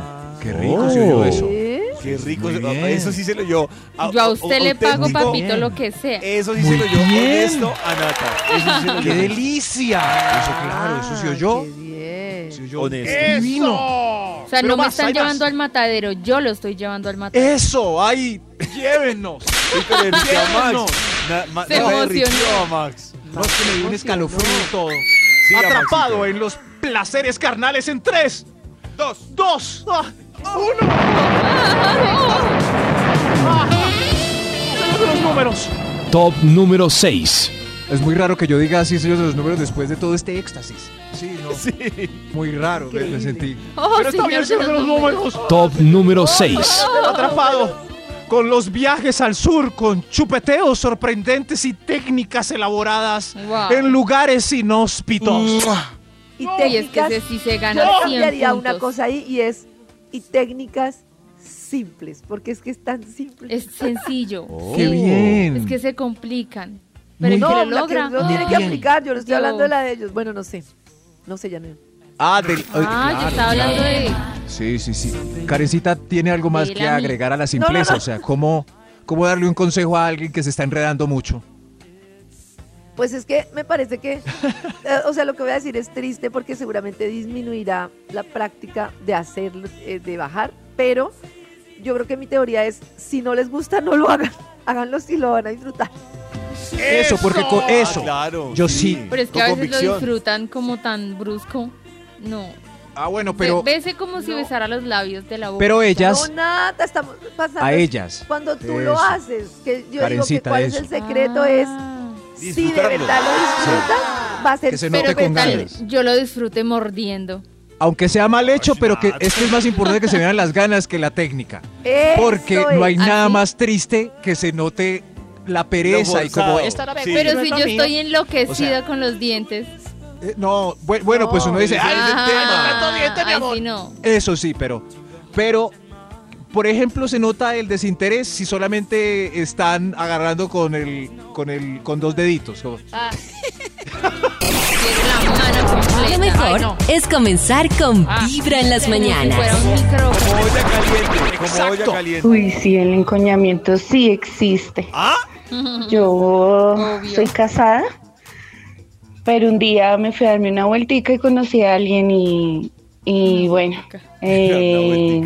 Qué rico Oh. se oyó eso. Sí. Qué rico. Bien. Eso sí se lo yo. Yo a usted le pago, papito, lo que sea. Eso sí Muy se lo yo. bien. Honesto a Nata. Eso sí se lo ¡Qué yo. delicia! Eso, claro, eso se oyó. Qué bien. Se oyó Honesto. divino. O sea, Pero no me están más. llevando al matadero, yo lo estoy llevando al matadero. Eso, ahí, llévenos. A. Na- ma- Se emocionó. a Max. No, es que me dio un escalofrío y todo. Atrapado Maxito. en los placeres carnales en tres, dos, dos, ah, uno. Los números. Top número 6. Es muy raro que yo diga así, señores, de los números después de todo este éxtasis. Sí, no. Sí. Muy raro, me, me sentí. Oh, Pero está bien, señor de los números. Top número 6. Atrapado con los viajes al sur, con chupeteos sorprendentes y técnicas elaboradas Wow. en lugares inhóspitos. Y Y es que técnicas. ese sí se Yo gana 100 cambiaría puntos. una cosa ahí y es y técnicas simples, porque es que es tan simple. Es sencillo. ¡Qué bien! Es que se complican. Pero el no, que lo la logra. que no tiene que aplicar, yo no estoy Yo- hablando de la de ellos. Bueno, no sé. No sé, ya no. Ah, del. Ah, yo claro, estaba hablando claro. de. Sí, sí, sí. Karencita tiene algo más que agregar a la simpleza. no. O sea, ¿cómo, ¿cómo darle un consejo a alguien que se está enredando mucho? Pues es que me parece que, eh, o sea, lo que voy a decir es triste porque seguramente disminuirá la práctica de hacerlo, eh, de bajar, pero yo creo que mi teoría es, si no les gusta, no lo hagan, háganlo si lo van a disfrutar. Eso, porque con Ah, eso. claro. Yo sí. Pero es que Con a veces lo disfrutan como tan brusco. No. Ah, bueno, pero Bese como si besara los labios de la boca. pero ellas, No, nada, estamos pasando. a ellas. Cuando tú Eso. lo haces, que yo digo que cuál es el secreto es Ah. Si de verdad lo disfrutan, va a ser Que se Pero note qué con tal, ganas. yo lo disfrute mordiendo. Aunque sea mal hecho, pero que es que es más importante que se vean las ganas que la técnica. Eso Porque no hay es. nada ¿Ah, más triste que se note la pereza y como esta Sí. Pero si yo estoy enloquecida O sea, con los dientes. Eh, no, bu- bueno, pues uno dice, "Ay, es el tema. Ah, ay, sí, no. eso sí, pero, pero, por ejemplo, se nota el desinterés si solamente están agarrando con el, con el, con dos deditos. Ah. Lo mejor Ay, no. es comenzar con Ah, Vibra en las mañanas. Como olla caliente, como olla caliente. Uy, sí, el encoñamiento sí existe. ¿Ah? Yo Obvio. soy casada, pero un día me fui a darme una vueltica y conocí a alguien y, y bueno, eh,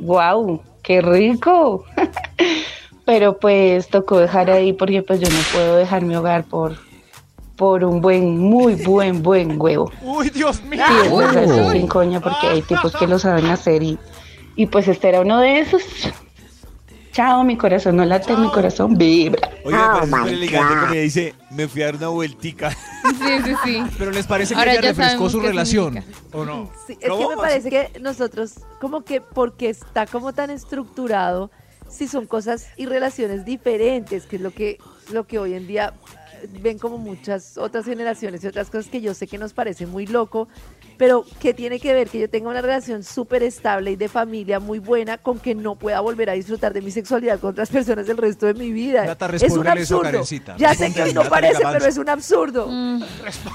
wow, qué rico. pero pues tocó dejar ahí porque pues yo no puedo dejar mi hogar por, por un buen, muy buen, buen huevo. Uy, Dios mío. Sí, es eso sin coña, porque hay tipos que lo saben hacer y, y pues este era uno de esos. Chao, mi corazón no late, mi corazón vibra. Oiga, me parece súper elegante como ella dice, me fui a dar una vueltica. Sí, sí, sí. Pero les parece que Ahora ella ya refrescó su relación, significa. ¿o no? Sí, es ¿Cómo? que me parece que nosotros, como que porque está como tan estructurado, si son cosas y relaciones diferentes, que es lo que, lo que hoy en día ven como muchas otras generaciones y otras cosas que yo sé que nos parece muy loco, pero que tiene que ver que yo tenga una relación súper estable y de familia muy buena con que no pueda volver a disfrutar de mi sexualidad con otras personas el resto de mi vida. Nata, es un eso, absurdo. Karencita. Ya sé que no parece, pero es un absurdo. Mm,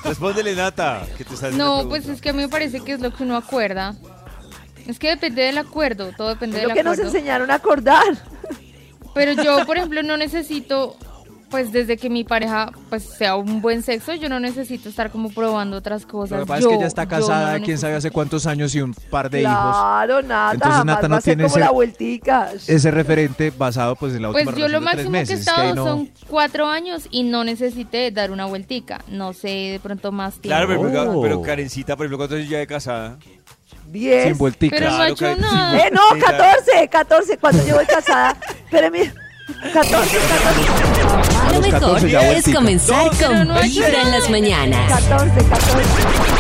Respóndele, Nata, que te No, pues es que a mí me parece que es lo que uno acuerda. Es que depende del acuerdo, todo depende Es del lo que nos acuerdo. enseñaron a acordar. Pero yo, por ejemplo, no necesito, pues desde que mi pareja pues sea un buen sexo, yo no necesito estar como probando otras cosas. Lo que pasa Yo- es que ella está casada, no quién sabe hace cuántos años y un par de hijos. Claro, nada. Entonces, Nata no tiene como ese- la vueltica. Ese referente basado pues en la Pues última yo lo máximo que he meses. que estado no- son cuatro años y no necesité dar una vueltica. No sé, de pronto más tiempo. Claro, pero, Oh. pero Karencita, por ejemplo, ¿cuántos años ya de casada? Diez. Sin vueltica. Pero no ha hecho nada. Eh, no, vueltica. 14, 14, cuando llevo de casada. Pero mira, 14, 14, Lo los mejor 14 ya es comenzar con no Vibra en las mañanas. 14, 14.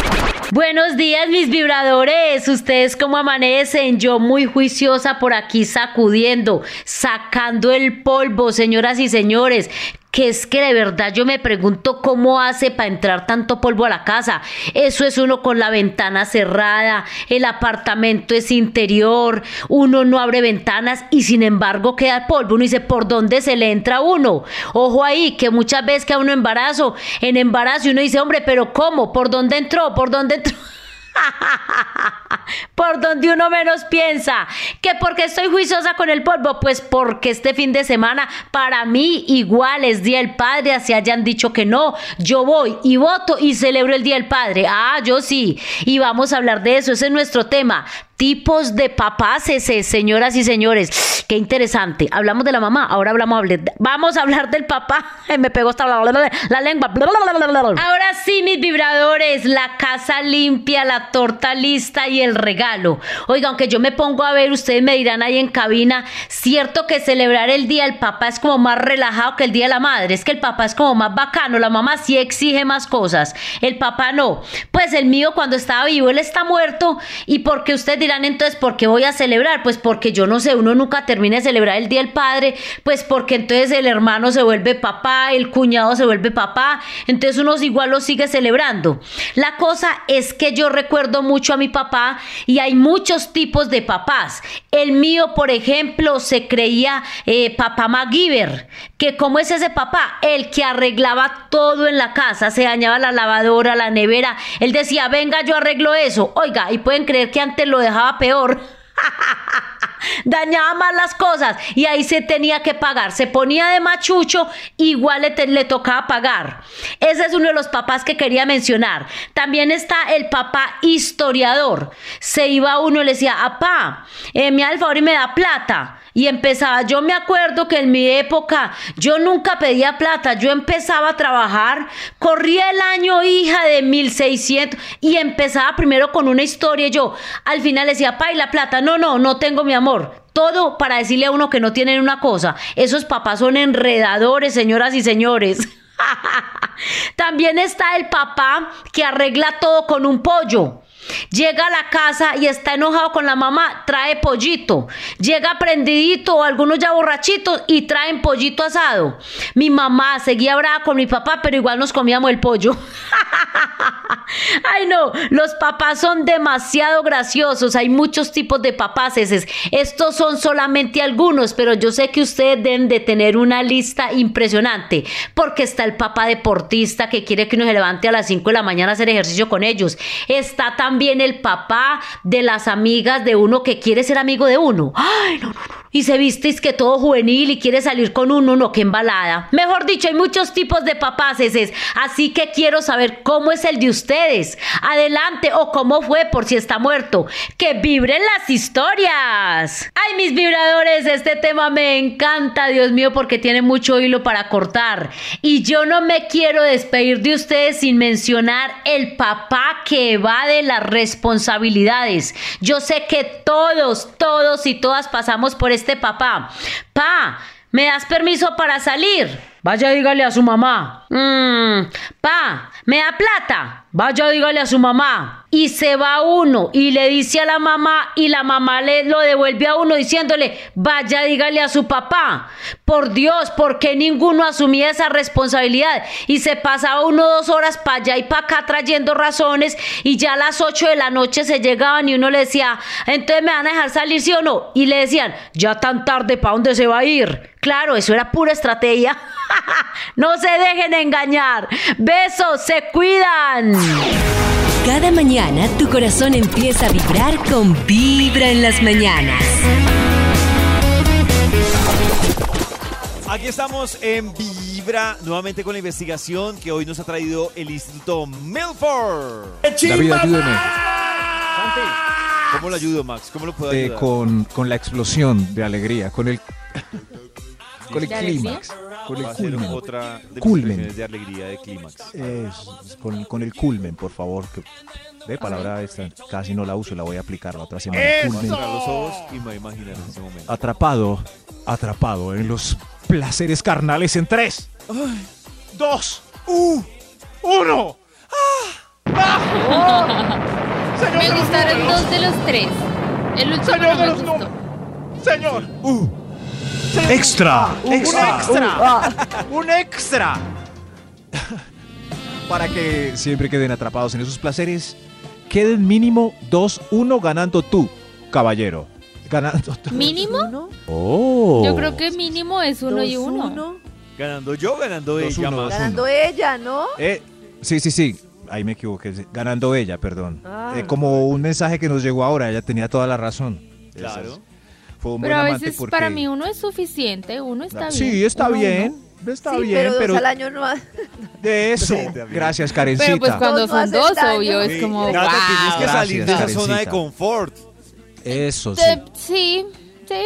Buenos días, mis vibradores. ¿Ustedes cómo amanecen? Yo muy juiciosa por aquí sacudiendo, sacando el polvo, señoras y señores. Que es que de verdad yo me pregunto cómo hace para entrar tanto polvo a la casa. Eso es uno con la ventana cerrada, el apartamento es interior, uno no abre ventanas y sin embargo queda polvo. Uno dice, ¿por dónde se le entra uno? Ojo ahí, que muchas veces que a uno embarazo, en embarazo y uno dice, hombre, pero ¿cómo? ¿Por dónde entró? ¿Por dónde entró? Por donde uno menos piensa. ¿Que porque estoy juiciosa con el polvo? Pues porque este fin de semana para mí igual es Día del Padre, así hayan dicho que no. Yo voy y voto y celebro el Día del Padre. Ah, yo sí. Y vamos a hablar de eso, ese es nuestro tema. Tipos de papás, ese, señoras y señores. Qué interesante. Hablamos de la mamá, ahora hablamos, vamos a hablar del papá. Me pegó hasta la, la lengua. Ahora sí, mis vibradores, la casa limpia, la torta lista y el regalo. Oiga, aunque yo me pongo a ver, ustedes me dirán ahí en cabina, cierto que celebrar el día del papá es como más relajado que el día de la madre. Es que el papá es como más bacano, la mamá sí exige más cosas. El papá no. Pues el mío cuando estaba vivo, él está muerto. Y porque ustedes entonces, ¿por qué voy a celebrar? Pues porque yo no sé, uno nunca termina de celebrar el día del padre. Pues porque entonces el hermano se vuelve papá, el cuñado se vuelve papá. Entonces uno igual lo sigue celebrando. La cosa es que yo recuerdo mucho a mi papá y hay muchos tipos de papás. El mío, por ejemplo, se creía eh, papá MacGyver. Que cómo es ese papá, el que arreglaba todo en la casa, se dañaba la lavadora, la nevera. Él decía, venga, yo arreglo eso. Oiga, y pueden creer que antes lo dejaba peor. dañaba más las cosas y ahí se tenía que pagar. Se ponía de machucho, igual le, te- le tocaba pagar. Ese es uno de los papás que quería mencionar. También está el papá historiador. Se iba uno y le decía, apá, eh, me da el favor y me da plata. Y empezaba, yo me acuerdo que en mi época yo nunca pedía plata, yo empezaba a trabajar, corría el año hija de 1600 y empezaba primero con una historia yo al final decía, pa, la plata, no, no, no tengo mi amor. Todo para decirle a uno que no tienen una cosa. Esos papás son enredadores, señoras y señores. También está el papá que arregla todo con un pollo. Llega a la casa y está enojado con la mamá, trae pollito. Llega prendidito o algunos ya borrachitos y traen pollito asado. Mi mamá seguía brava con mi papá, pero igual nos comíamos el pollo. Ay no, los papás son demasiado graciosos. Hay muchos tipos de papaces. Estos son solamente algunos, pero yo sé que ustedes deben de tener una lista impresionante. Porque está el papá deportista que quiere que uno se levante a las 5 de la mañana a hacer ejercicio con ellos. Está también el papá de las amigas de uno que quiere ser amigo de uno. Ay, no, no, no. Y se viste es que todo juvenil y quiere salir con uno, no, que embalada. Mejor dicho, hay muchos tipos de papaces. Así que quiero saber cómo es el de ustedes. Adelante, o cómo fue por si está muerto. Que vibren las historias. Ay, mis vibradores, este tema me encanta, Dios mío, porque tiene mucho hilo para cortar. Y yo no me quiero despedir de ustedes sin mencionar el papá que evade las responsabilidades. Yo sé que todos, todos y todas pasamos por este papá. Pa, ¿me das permiso para salir? Vaya, dígale a su mamá. Mm, pa, ¿me da plata? Vaya, dígale a su mamá. Y se va uno y le dice a la mamá y la mamá le lo devuelve a uno diciéndole, vaya, dígale a su papá. Por Dios, ¿por qué ninguno asumía esa responsabilidad? Y se pasaba uno dos horas para allá y para acá trayendo razones y ya a las 8 de la noche se llegaban y uno le decía, entonces me van a dejar salir, sí o no. Y le decían, ya tan tarde, ¿para dónde se va a ir? Claro, eso era pura estrategia. no se dejen engañar. Besos, se cuidan. Cada mañana tu corazón empieza a vibrar con Vibra en las mañanas. Aquí estamos en Vibra, nuevamente con la investigación que hoy nos ha traído el Instituto Milford. David, ayúdeme. ¿Cómo lo ayudo, Max? ¿Cómo lo puedo Eh, ayudar? con, con la explosión de alegría, con el, con el clímax, con el Va a ser culmen. otra de mis Culmen. expresiones de alegría de clímax. Con, con el culmen, por favor. Que, de palabra esta, casi no la uso, la voy a aplicar la otra semana. Voy a Culmen. cerrar los ojos y me voy a imaginar en ese momento. Atrapado, atrapado en los placeres carnales en tres, dos, uh, uno. Me gustaron dos de los tres. El último Señor no de me los gustó. Señor. Extra. Un Extra. extra. Un extra. para que siempre queden atrapados en esos placeres, queden mínimo 2-1 ganando tú, caballero. Ganando tú. ¿Mínimo? Oh. Yo creo que mínimo es uno y uno. ¿Ganando yo ganando Dos, ella, uno, dos, Ganando ella, ¿no? Eh, sí, sí, sí. Ahí me equivoqué. Ganando ella, perdón. Ah. Eh, como un mensaje que nos llegó ahora, ella tenía toda la razón. Claro. Fue un Pero a buen veces porque... para mí uno es suficiente, uno está bien. Sí, está Uno, bien. Uno. Está sí, bien, pero, pero, dos al año no. de eso. Gracias, Karencita. Pero pues cuando no son dos, daño. obvio, es como Nata, tienes que wow. salir de esa zona de confort. Eso sí. Sí, sí.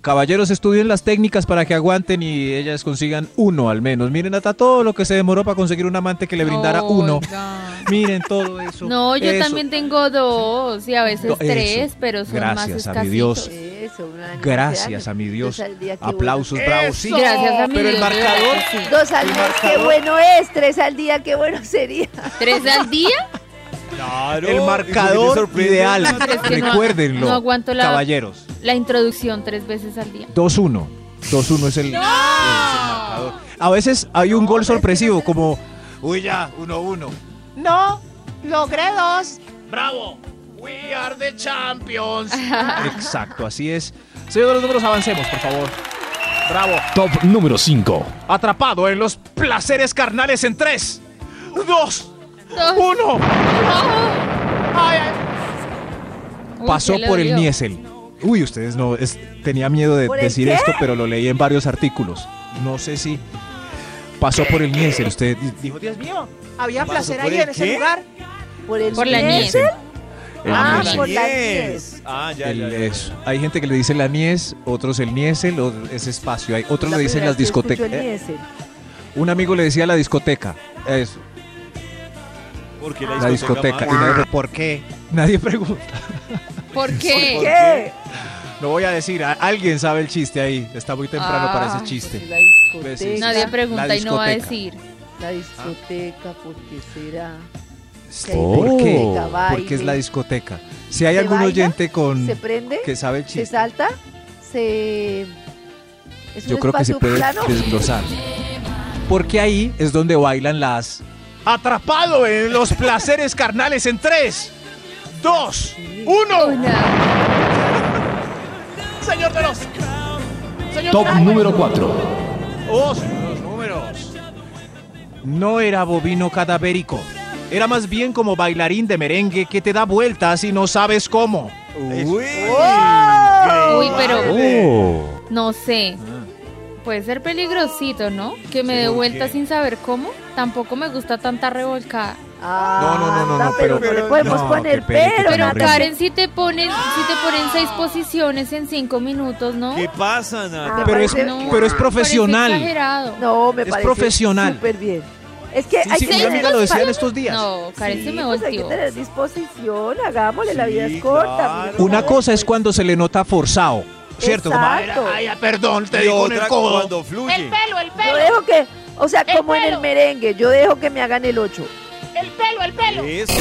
Caballeros, estudien las técnicas para que aguanten y ellas consigan uno al menos. Miren hasta todo lo que se demoró para conseguir un amante que le brindara uno. Oiga. Miren todo eso. No, yo Eso. también tengo dos y a veces Do- eso. tres, pero son más Gracias a mi. Dios. Eso, un año, Gracias a mi Dios. Aplausos, bueno. bravos. Sí. Gracias a mi Pero el Dios, marcador. sí. Dos al mes, qué bueno es. Tres al día, qué bueno sería. ¿Tres al día? Claro. El marcador ideal. Es que no- Recuérdenlo. no aguanto la- Caballeros. La introducción tres veces al día. 2-1. 2-1 es el, el- el marcador. A veces hay un gol sorpresivo, como. Uy, ya, 1-1. No, logré dos. Bravo. We are the champions. Exacto, así es. Señor de los números, avancemos, por favor. Bravo. Top número 5. Atrapado en los placeres carnales en tres, dos, Dos. uno. Ay, ay. Uy, Pasó ¿qué le por el? Niesel. Uy, ustedes no. es- tenía miedo de ¿Por el decir qué? esto, pero lo leí en varios artículos. No sé si. Pasó por el Niesel. Usted dijo, Dios mío, había ¿Pasó placer ahí en ese lugar. Por el Por la niés. nieve. El Ah, Niesel. por la. Ah, ya, El- ya, ya, ya. eso. Hay gente que le dice la Nies, otros el Niesel, o ese espacio. Hay, otros La le dicen las discotecas. el Eh, un amigo le decía la discoteca. Eso, Porque la discoteca. Y Max? nadie ¿Por qué? Nadie pregunta. ¿Por qué? ¿Qué? Lo voy a decir. a- alguien sabe el chiste ahí. Está muy temprano para Ah, ese chiste. La discoteca. discoteca. Nadie pregunta y no va a discoteca. decir. La discoteca, ¿por qué será? Oh. ¿Por qué? Porque es la discoteca. Si hay ¿Se algún baila? oyente con ¿Se prende? que sabe el ¿Se chiste, salta? ¿Se...? ¿Es un yo creo que se puede plano? desglosar. Porque ahí es donde bailan las Atrapado en los placeres carnales en 3, 2, 1. Señor de los. Señor Top de los- número 4. Oh, los números. no era bovino cadavérico. Era más bien como bailarín de merengue que te da vueltas y no sabes cómo. Uy, Uy, pero Oh. no sé. Puede ser peligrosito, ¿no? Que me dé ¿por vuelta qué? sin saber cómo. Tampoco me gusta tanta revolcada. No, no, no, no, Anda, no, pero, pero- no le podemos no, poner pero, Pero. Karen, si te pones, si te ponen seis posiciones en cinco minutos, ¿no? ¿Qué pasa, Nata? Ah, Pero es, No, pero es parece profesional. exagerado. No, me Es parece profesional. súper bien. Es que Sí, hay sí, que una amiga lo decía en estos días. No, Karen se me pues hay que tener disposición, hagámosle, la vida Sí, es corta. claro. Una cosa es cuando se le nota forzado, ¿cierto? Como, "Ay, Exacto. Ay, perdón, te digo otra el codo. cuando fluye. El pelo, el Yo pelo, dejo que, o sea, El como en el pelo. merengue, yo dejo que me hagan el 8. el pelo, el pelo. Eso.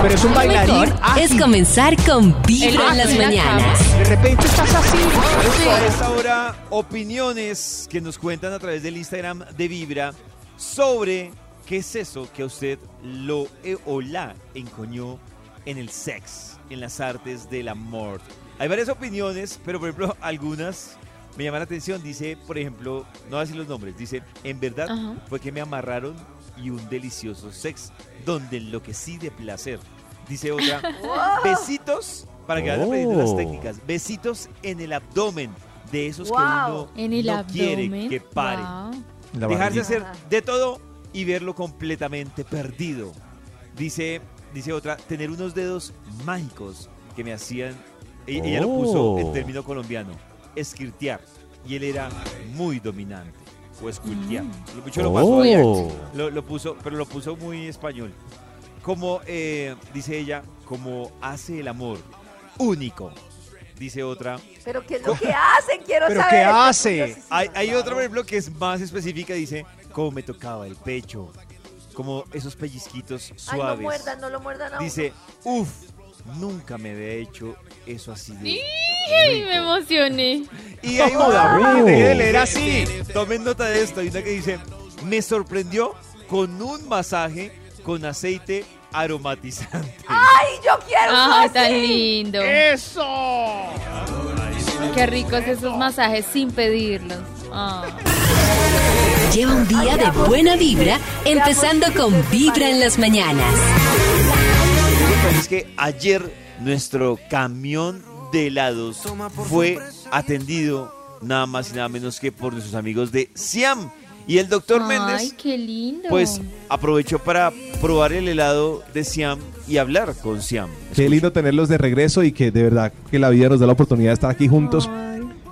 pero es un bailarín mejor es ágil. comenzar con Vibra en las ágil en la mañanas. De repente estás así. A esta hora, opiniones que nos cuentan a través del Instagram de Vibra sobre qué es eso que a usted lo eh, o la encoñó en el sex, en las artes del amor. Hay varias opiniones, pero por ejemplo, algunas me llaman la atención. Dice, por ejemplo, no voy a decir los nombres, dice, en verdad Ajá. fue que me amarraron y un delicioso sex donde enloquecí de placer. Dice otra, besitos, para que vayan aprendiendo las Oh. técnicas, besitos en el abdomen, de esos Wow. que uno En el no abdomen. quiere que pare. Wow. La Dejarse hacer de todo y verlo completamente perdido. Dice, dice otra, tener unos dedos mágicos que me hacían, e- ella lo puso en Oh. término colombiano, esquirtear. Y él era muy dominante. O esquirtear. Lo, mucho lo pasó allá. Oh. Lo, lo puso, pero lo puso muy español. Como, eh, dice ella, como hace el amor. Único. Dice otra. Pero ¿qué es lo que hacen? Quiero ¿Pero saber. qué hace? Hay, hay otra, por ejemplo, que es más específica. Dice, como me tocaba el pecho. Como esos pellizquitos Ay, suaves. no muerdan, no lo muerdan a. Dice, uff, nunca me había hecho eso así de Ay, rico". me emocioné. Y hay una, deje de leer Sí, así. sí, Tomen nota de esto. Hay una que dice, me sorprendió con un masaje con aceite aromatizante. Ay, yo quiero uno Ay, tan lindo. ¡Eso! Qué ricos esos masajes sin pedirlos. Ah. Lleva un día de buena vibra, empezando con Vibra en las mañanas. Que es que ayer nuestro camión de helados fue atendido nada más y nada menos que por nuestros amigos de Siam. Y el doctor Ay, Méndez, qué lindo. pues aprovechó para probar el helado de Siam y hablar con Siam. Qué lindo tenerlos de regreso y que de verdad que la vida nos da la oportunidad de estar aquí juntos.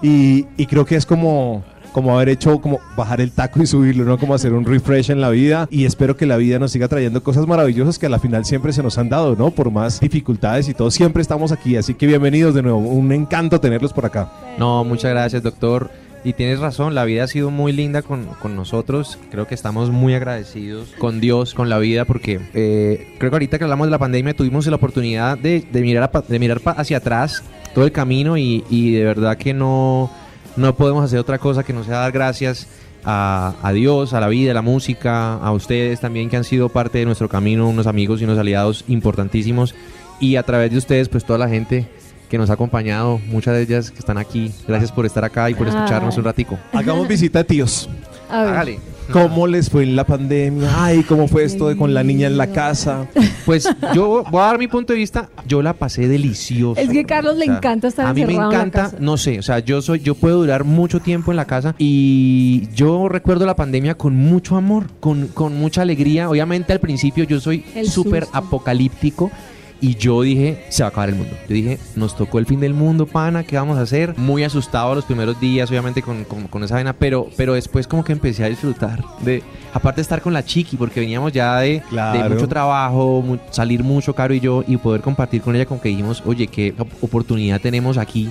Y, y creo que es como, como haber hecho, como bajar el taco y subirlo, ¿no? Como hacer un refresh en la vida. Y espero que la vida nos siga trayendo cosas maravillosas que a la final siempre se nos han dado, ¿no? Por más dificultades y todo, siempre estamos aquí. Así que bienvenidos de nuevo. Un encanto tenerlos por acá. No, muchas gracias, doctor. Y tienes razón, la vida ha sido muy linda con, con nosotros. Creo que estamos muy agradecidos con Dios, con la vida, porque eh, creo que ahorita que hablamos de la pandemia tuvimos la oportunidad de, de mirar, a de mirar hacia atrás todo el camino y, y de verdad que no, no podemos hacer otra cosa que no sea dar gracias a, a Dios, a la vida, a la música, a ustedes también que han sido parte de nuestro camino, unos amigos y unos aliados importantísimos. Y a través de ustedes, pues toda la gente que nos ha acompañado, muchas de ellas que están aquí. Gracias por estar acá y por escucharnos un ratico. Hagamos visita a tíos. A ver. Hágale. ¿Cómo les fue en la pandemia? Ay, ¿cómo fue esto de con la niña en la casa? Pues yo voy a dar mi punto de vista. Yo la pasé delicioso. Es que a Carlos le O sea, encanta estar A mí me encerrado en la encanta, casa. no sé, o sea, yo soy, yo puedo durar mucho tiempo en la casa y yo recuerdo la pandemia con mucho amor, con, con mucha alegría. Obviamente al principio yo soy El súper susto. apocalíptico y yo dije, se va a acabar el mundo. Yo dije, nos tocó el fin del mundo, pana, ¿qué vamos a hacer? Muy asustado los primeros días, obviamente, con, con, con esa vaina, pero, pero después como que empecé a disfrutar de, aparte de estar con la chiqui, porque veníamos ya de, mucho trabajo, mu- salir mucho, Caro y yo, y poder compartir con ella, con que dijimos, oye, qué op- oportunidad tenemos aquí.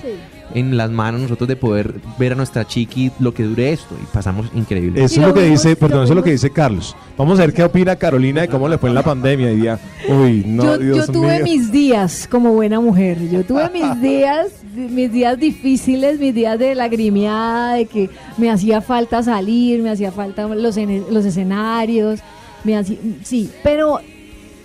En las manos nosotros de poder ver a nuestra chiqui lo que dure esto y pasamos increíble. Eso es lo que dice, perdón, eso es lo que dice Carlos. Vamos a ver qué opina Carolina de cómo le fue en la pandemia. Y ya, uy, no, yo, Dios yo tuve mío. mis días como buena mujer. Yo tuve mis días, mis días difíciles, mis días de lagrimeada, de que me hacía falta salir, me hacía falta los, los escenarios. Me hacía- sí, pero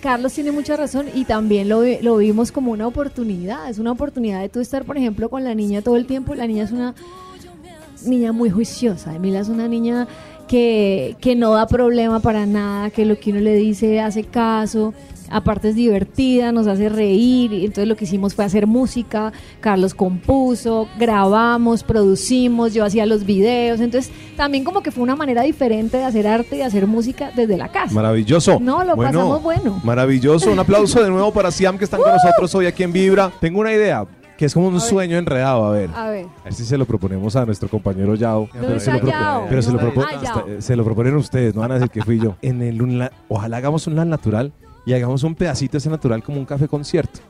Carlos tiene mucha razón y también lo, lo vimos como una oportunidad. Es una oportunidad de tú estar, por ejemplo, con la niña todo el tiempo. La niña es una niña muy juiciosa. Emilia es una niña que, que no da problema para nada, que lo que uno le dice hace caso. Aparte es divertida, nos hace reír. Y entonces lo que hicimos fue hacer música. Carlos compuso, grabamos, producimos, yo hacía los videos. Entonces también como que fue una manera diferente de hacer arte y de hacer música desde la casa. Maravilloso. No, lo pasamos bueno. Maravilloso. Un aplauso de nuevo para Siam que están con nosotros hoy aquí en Vibra. Tengo una idea que es como un sueño enredado. A ver. A ver. A ver si se lo proponemos a nuestro compañero Yao. ¿Dónde se lo, Yao? pero se lo, hasta- se lo proponen ustedes, no van a decir que fui yo. En el ojalá hagamos un lan natural y hagamos un pedacito de ese natural como un café concierto.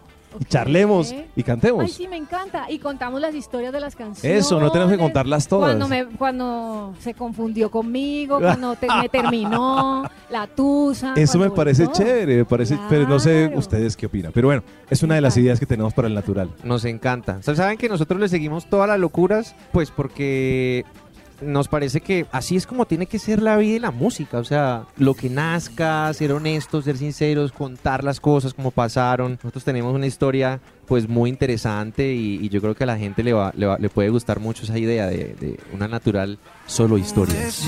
Y charlemos y cantemos. Ay, sí, me encanta. Y contamos las historias de las canciones. Eso, no tenemos que contarlas todas. Cuando, me, cuando se confundió conmigo, cuando te- me terminó, la tusa. Eso me parece volvió. chévere, me parece, pero no sé ustedes qué opinan. Pero bueno, es una de las ideas que tenemos para el natural. Nos encanta. O sea, Saben que nosotros le seguimos todas las locuras, pues porque nos parece que así es como tiene que ser la vida y la música. O sea, lo que nazca, ser honestos, ser sinceros, contar las cosas como pasaron. Nosotros tenemos una historia pues muy interesante y, y yo creo que a la gente le, va, le, va- le puede gustar mucho esa idea de, de una natural solo historias.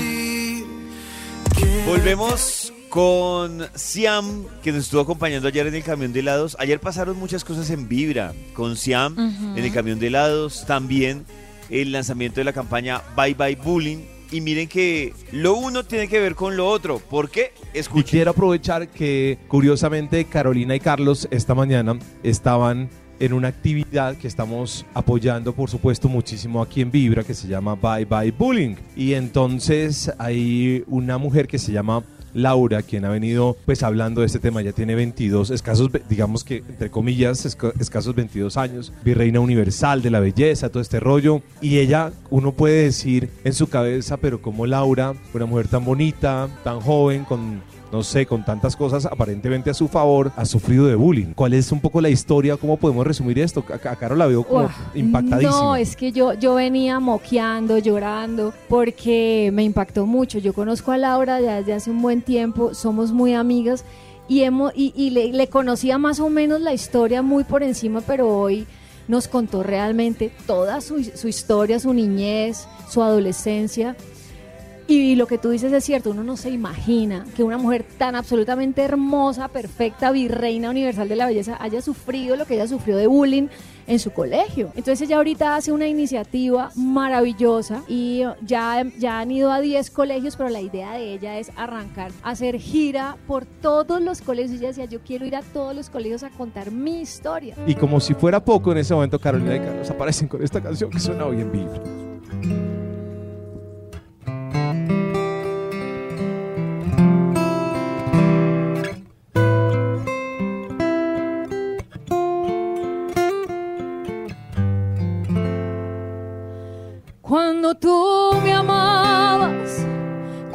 Volvemos con Siam, que nos estuvo acompañando ayer en el camión de helados. Ayer pasaron muchas cosas en Vibra con Siam en el camión de helados. También el lanzamiento de la campaña Bye Bye Bullying. Y miren que lo uno tiene que ver con lo otro. ¿Por qué? Y quiero aprovechar que, curiosamente, Carolina y Carlos esta mañana estaban en una actividad que estamos apoyando, por supuesto, muchísimo aquí en Vibra, que se llama Bye Bye Bullying. Y entonces hay una mujer que se llama Laura, quien ha venido pues hablando de este tema, ya tiene 22, escasos, digamos que entre comillas, esca- escasos 22 años, virreina universal de la belleza, todo este rollo. Y ella, uno puede decir en su cabeza, pero como Laura, una mujer tan bonita, tan joven, con no sé, con tantas cosas aparentemente a su favor, ha sufrido de bullying. ¿Cuál es un poco la historia? ¿Cómo podemos resumir esto? A, a Caro la veo como Uah, impactadísima. No, es que yo, yo venía moqueando, llorando, porque me impactó mucho. Yo conozco a Laura ya desde hace un buen tiempo, somos muy amigas y, hemos, y, y le, le conocía más o menos la historia muy por encima, pero hoy nos contó realmente toda su, su historia, su niñez, su adolescencia. Y lo que tú dices es cierto, uno no se imagina que una mujer tan absolutamente hermosa, perfecta, virreina universal de la belleza haya sufrido lo que ella sufrió de bullying en su colegio. Entonces ella ahorita hace una iniciativa maravillosa y ya, ya han ido a 10 colegios, pero la idea de ella es arrancar, hacer gira por todos los colegios. Ella decía, yo quiero ir a todos los colegios a contar mi historia. Y como si fuera poco, en ese momento Carolina y Carlos aparecen con esta canción que suena hoy en. Cuando tú me amabas,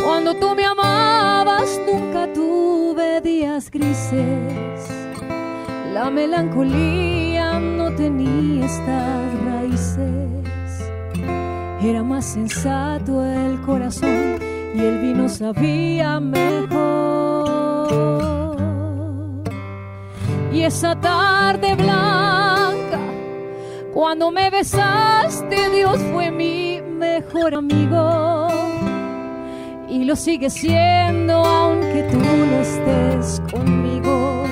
cuando tú me amabas, nunca tuve días grises. La melancolía no tenía raíces. Era más sensato el corazón y el vino sabía mejor. Y esa tarde blanca cuando me besaste, Dios fue mi mejor amigo. Y lo sigue siendo aunque tú no estés conmigo.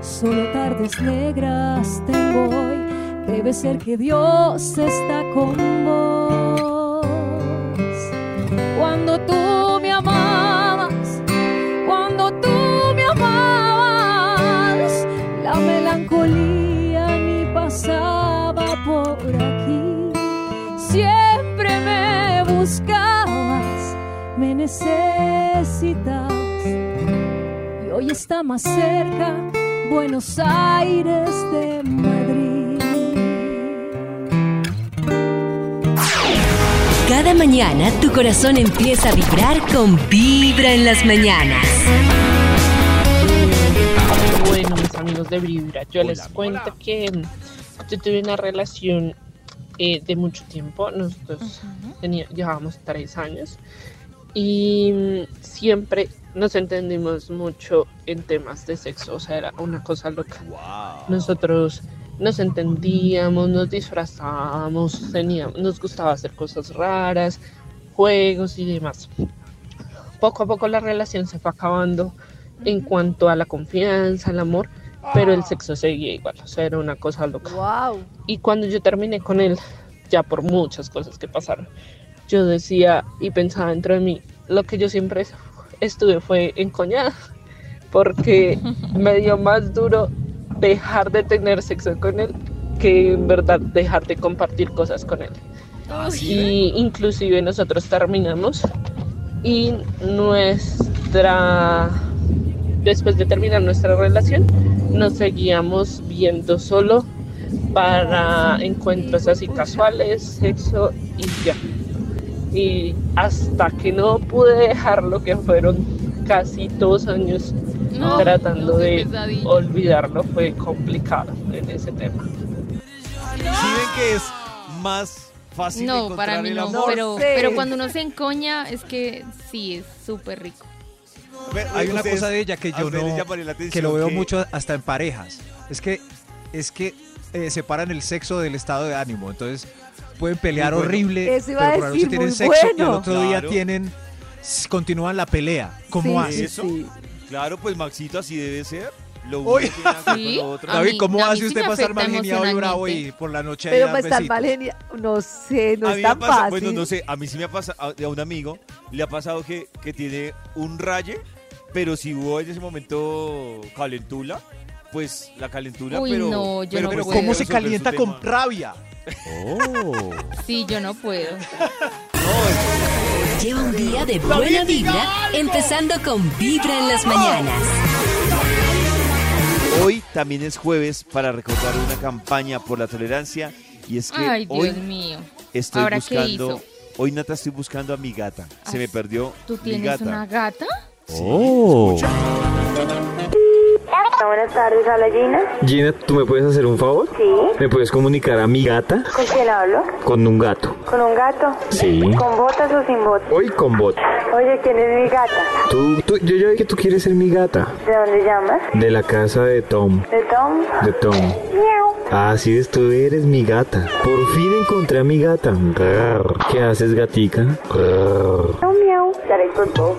Solo tardes negras tengo hoy. Debe ser que Dios está con vos. Cuando tú me amabas, cuando tú me amabas, la melancolía ni pasaba por aquí. Siempre me buscabas, me necesitas. Y hoy está más cerca Buenos Aires de Madrid. Cada mañana tu corazón empieza a vibrar con Vibra en las mañanas. Bueno, mis amigos de Vibra, yo les cuento que mm, yo tuve una relación eh, de mucho tiempo. Nosotros tenía- llevábamos tres años y mm, siempre nos entendimos mucho en temas de sexo. O sea, era una cosa loca. Nosotros nos entendíamos, nos disfrazábamos, teníamos, nos gustaba hacer cosas raras, juegos y demás. Poco a poco la relación se fue acabando en cuanto a la confianza, el amor, pero el sexo seguía igual, o sea, era una cosa loca. Y cuando yo terminé con él, ya por muchas cosas que pasaron, yo decía y pensaba dentro de mí, lo que yo siempre estuve fue encoñada, porque me dio más duro dejar de tener sexo con él que en verdad dejar de compartir cosas con él. Y inclusive nosotros terminamos y nuestra después de terminar nuestra relación nos seguíamos viendo solo para encuentros así casuales, sexo y ya. Y hasta que no pude dejarlo, que fueron casi dos años No, tratando no, de pesadilla. olvidarlo, fue complicado en ese tema. ¿Sí ven que es más fácil No, encontrar para mí el no, amor? pero, pero cuando uno se encoña es que sí, es súper rico. Hay una cosa de ella que a yo no, que lo veo que- mucho hasta en parejas. Es que, es que eh, separan el sexo del estado de ánimo. Entonces pueden pelear bueno. horrible, Eso iba a pero por la noche decir, tienen muy sexo y al bueno. otro día Claro. tienen s- continúan la pelea. ¿Cómo Sí, hace? ¿Eso? Claro, pues Maxito, así debe ser. Lo uno Uy. tiene nada que ver Sí. con lo otro. A David, mí- ¿cómo a mí hace sí usted me para estar afecta mal geniado y bravo y por la noche ahí Pero dar pues estar besitos? mal genia- no sé, no a es mí me tan pasa, fácil. bueno, no sé, a mí sí me ha pasado, a a un amigo le ha pasado que, que tiene un raye, pero si hubo en ese momento calentula, pues la calentula, Uy, pero... no, yo pero no pues puedo. ¿Cómo se resolver su calienta con tema. rabia? Oh. Sí, yo no puedo. Lleva un día de buena vibra, empezando con Vibra en las mañanas. Hoy también es jueves para recordar una campaña por la tolerancia y es que Ay, Dios hoy mío. estoy ¿Ahora qué buscando... hizo? Hoy Nata estoy buscando a mi gata. Se Ah, me perdió ¿Tú mi tienes gata. una gata? Oh. Buenas tardes, a la Gina. Gina, ¿tú me puedes hacer un favor? Sí. ¿Me puedes comunicar a mi gata ¿Con quién hablo? con un gato? ¿Con un gato? Sí. ¿Con botas o sin botas? Hoy con bot. Oye, ¿quién es mi gata? Tú, tú- yo ya vi que tú quieres ser mi gata. ¿De dónde llamas? De la casa de Tom. ¿De Tom? De Tom. Miau. Así es, tú eres mi gata. Por fin encontré a mi gata. ¿Qué haces, gatica? Miau, miau. Daré con todo.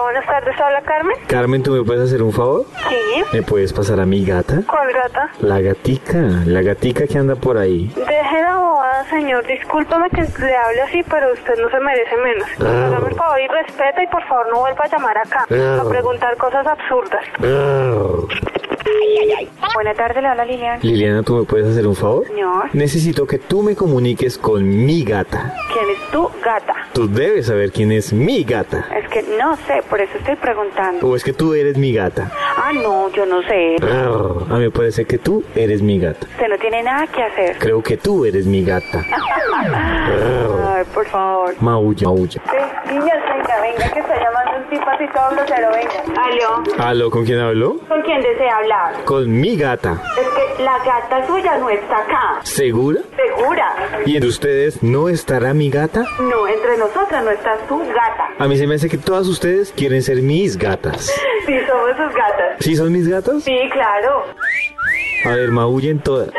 Buenas tardes, habla Carmen. Carmen, ¿tú me puedes hacer un favor? Sí. ¿Me puedes pasar a mi gata? ¿Cuál gata? La gatica, la gatica que anda por ahí. Deje la bobada, señor. Discúlpame que le hable así, pero usted no se merece menos. Hágame el favor y respeta y por favor no vuelva a llamar acá a preguntar cosas absurdas. Buenas tardes, le habla Lilian. Liliana, ¿tú me puedes hacer un favor? Señor, Necesito que tú me comuniques con mi gata. ¿quién es tu gata? Tú debes saber quién es mi gata. Es que no sé, por eso estoy preguntando. O es que tú eres mi gata. Ah, no, yo no sé. A mí me parece que tú eres mi gata. Usted no tiene nada que hacer. Creo que tú eres mi gata. Ay, por favor. Maulla, maulla. Sí, niñas, venga, venga, que está llamando un tipo así todo grosero, venga. Aló, ¿Aló? ¿Con quién hablo? ¿con quién desea hablar? Con mi gata. Es que la gata suya no está acá. ¿Segura? ¿Segura? ¿Y entre ustedes no estará mi gata? No, entre nosotras no está su gata. A mí se me hace que todas ustedes quieren ser mis gatas. Sí, somos sus gatas. ¿Sí son mis gatas? Sí, claro. A ver, maullen todas.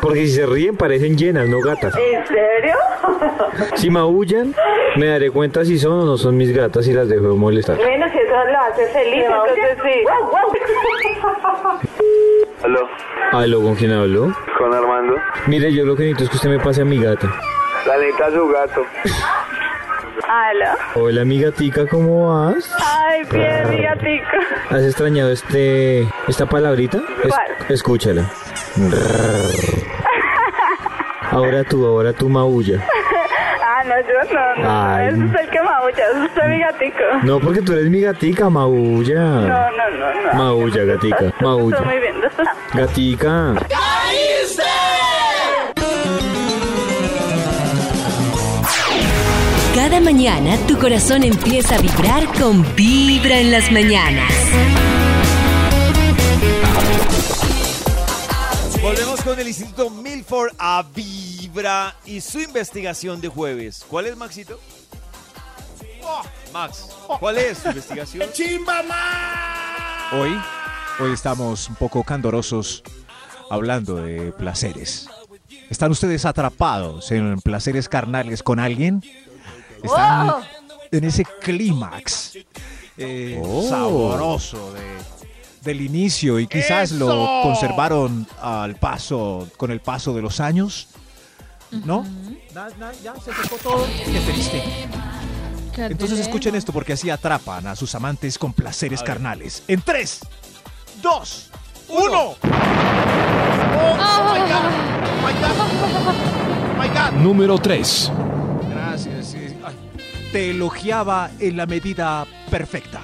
Porque si se ríen parecen llenas, no gatas. ¿En serio? Si maullan, me daré cuenta si son o no son mis gatas y las dejo de molestar. Bueno, si eso lo hace feliz, entonces sí. Aló, ¿Aló? ¿Con quién hablo? con Armando. Mire, yo lo que necesito es que usted me pase a mi gata. La neta su gato. Aló. Hola, mi gatica, ¿cómo vas? Ay, bien, mi gatico. ¿Has extrañado este esta palabrita? Es- ¿Cuál? escúchala. Ahora tú, ahora tú maulla. No, yo no, no. Ay. Ese es el que maulla, ese es usted mi gatico. No, porque tú eres mi gatica, maulla. No, no, no, no. Maulla, gatica, Está maulla. muy bien. Gatica. Cada mañana tu corazón empieza a vibrar con Vibra en las mañanas. Volvemos con el Instituto Milford a Vibra y su investigación de jueves. ¿Cuál es, Maxito? Max, ¿cuál es su investigación? ¡Chimba Hoy, hoy estamos un poco candorosos hablando de placeres. ¿Están ustedes atrapados en placeres carnales con alguien? ¿Están ¡Oh! en ese clímax eh, Oh. sabroso de- del inicio y quizás lo conservaron al paso, con el paso de los años? ¿No? Na- na- ya se secó todo. Qué triste. Qué Entonces dilema. escuchen esto porque así atrapan a sus amantes con placeres carnales. En 3, 2, 1. Número 3. Gracias. sí. Te elogiaba en la medida perfecta.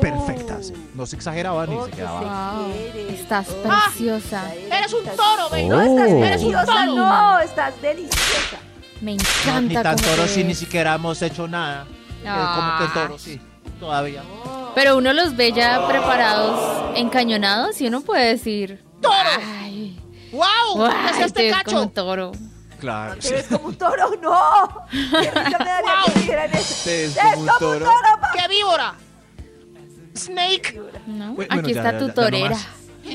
Perfecta. Sí. No se exageraba ni Oh, se que quedaba. Wow, se estás Ah, preciosa. Eres un toro, baby. No, estás Oh. preciosa, Eres no, estás deliciosa. Me No, encanta. ni tan toro si ni siquiera hemos hecho nada. Eh, como que toro, sí. Todavía. Pero uno los ve ya preparados, encañonados, y uno puede decir. ¡Toro! Ay, ¡Wow! ay, ¿Qué es te este como un toro. Claro. ¿Te ves como un toro? ¡No! ¡Qué risa me daría que dijeran eso! ¿Te ves ¡Te ves como un toro? ¡Qué víbora! ¡Snake! ¿no? Bueno, Aquí ya, está ya, tu ya no torera. más.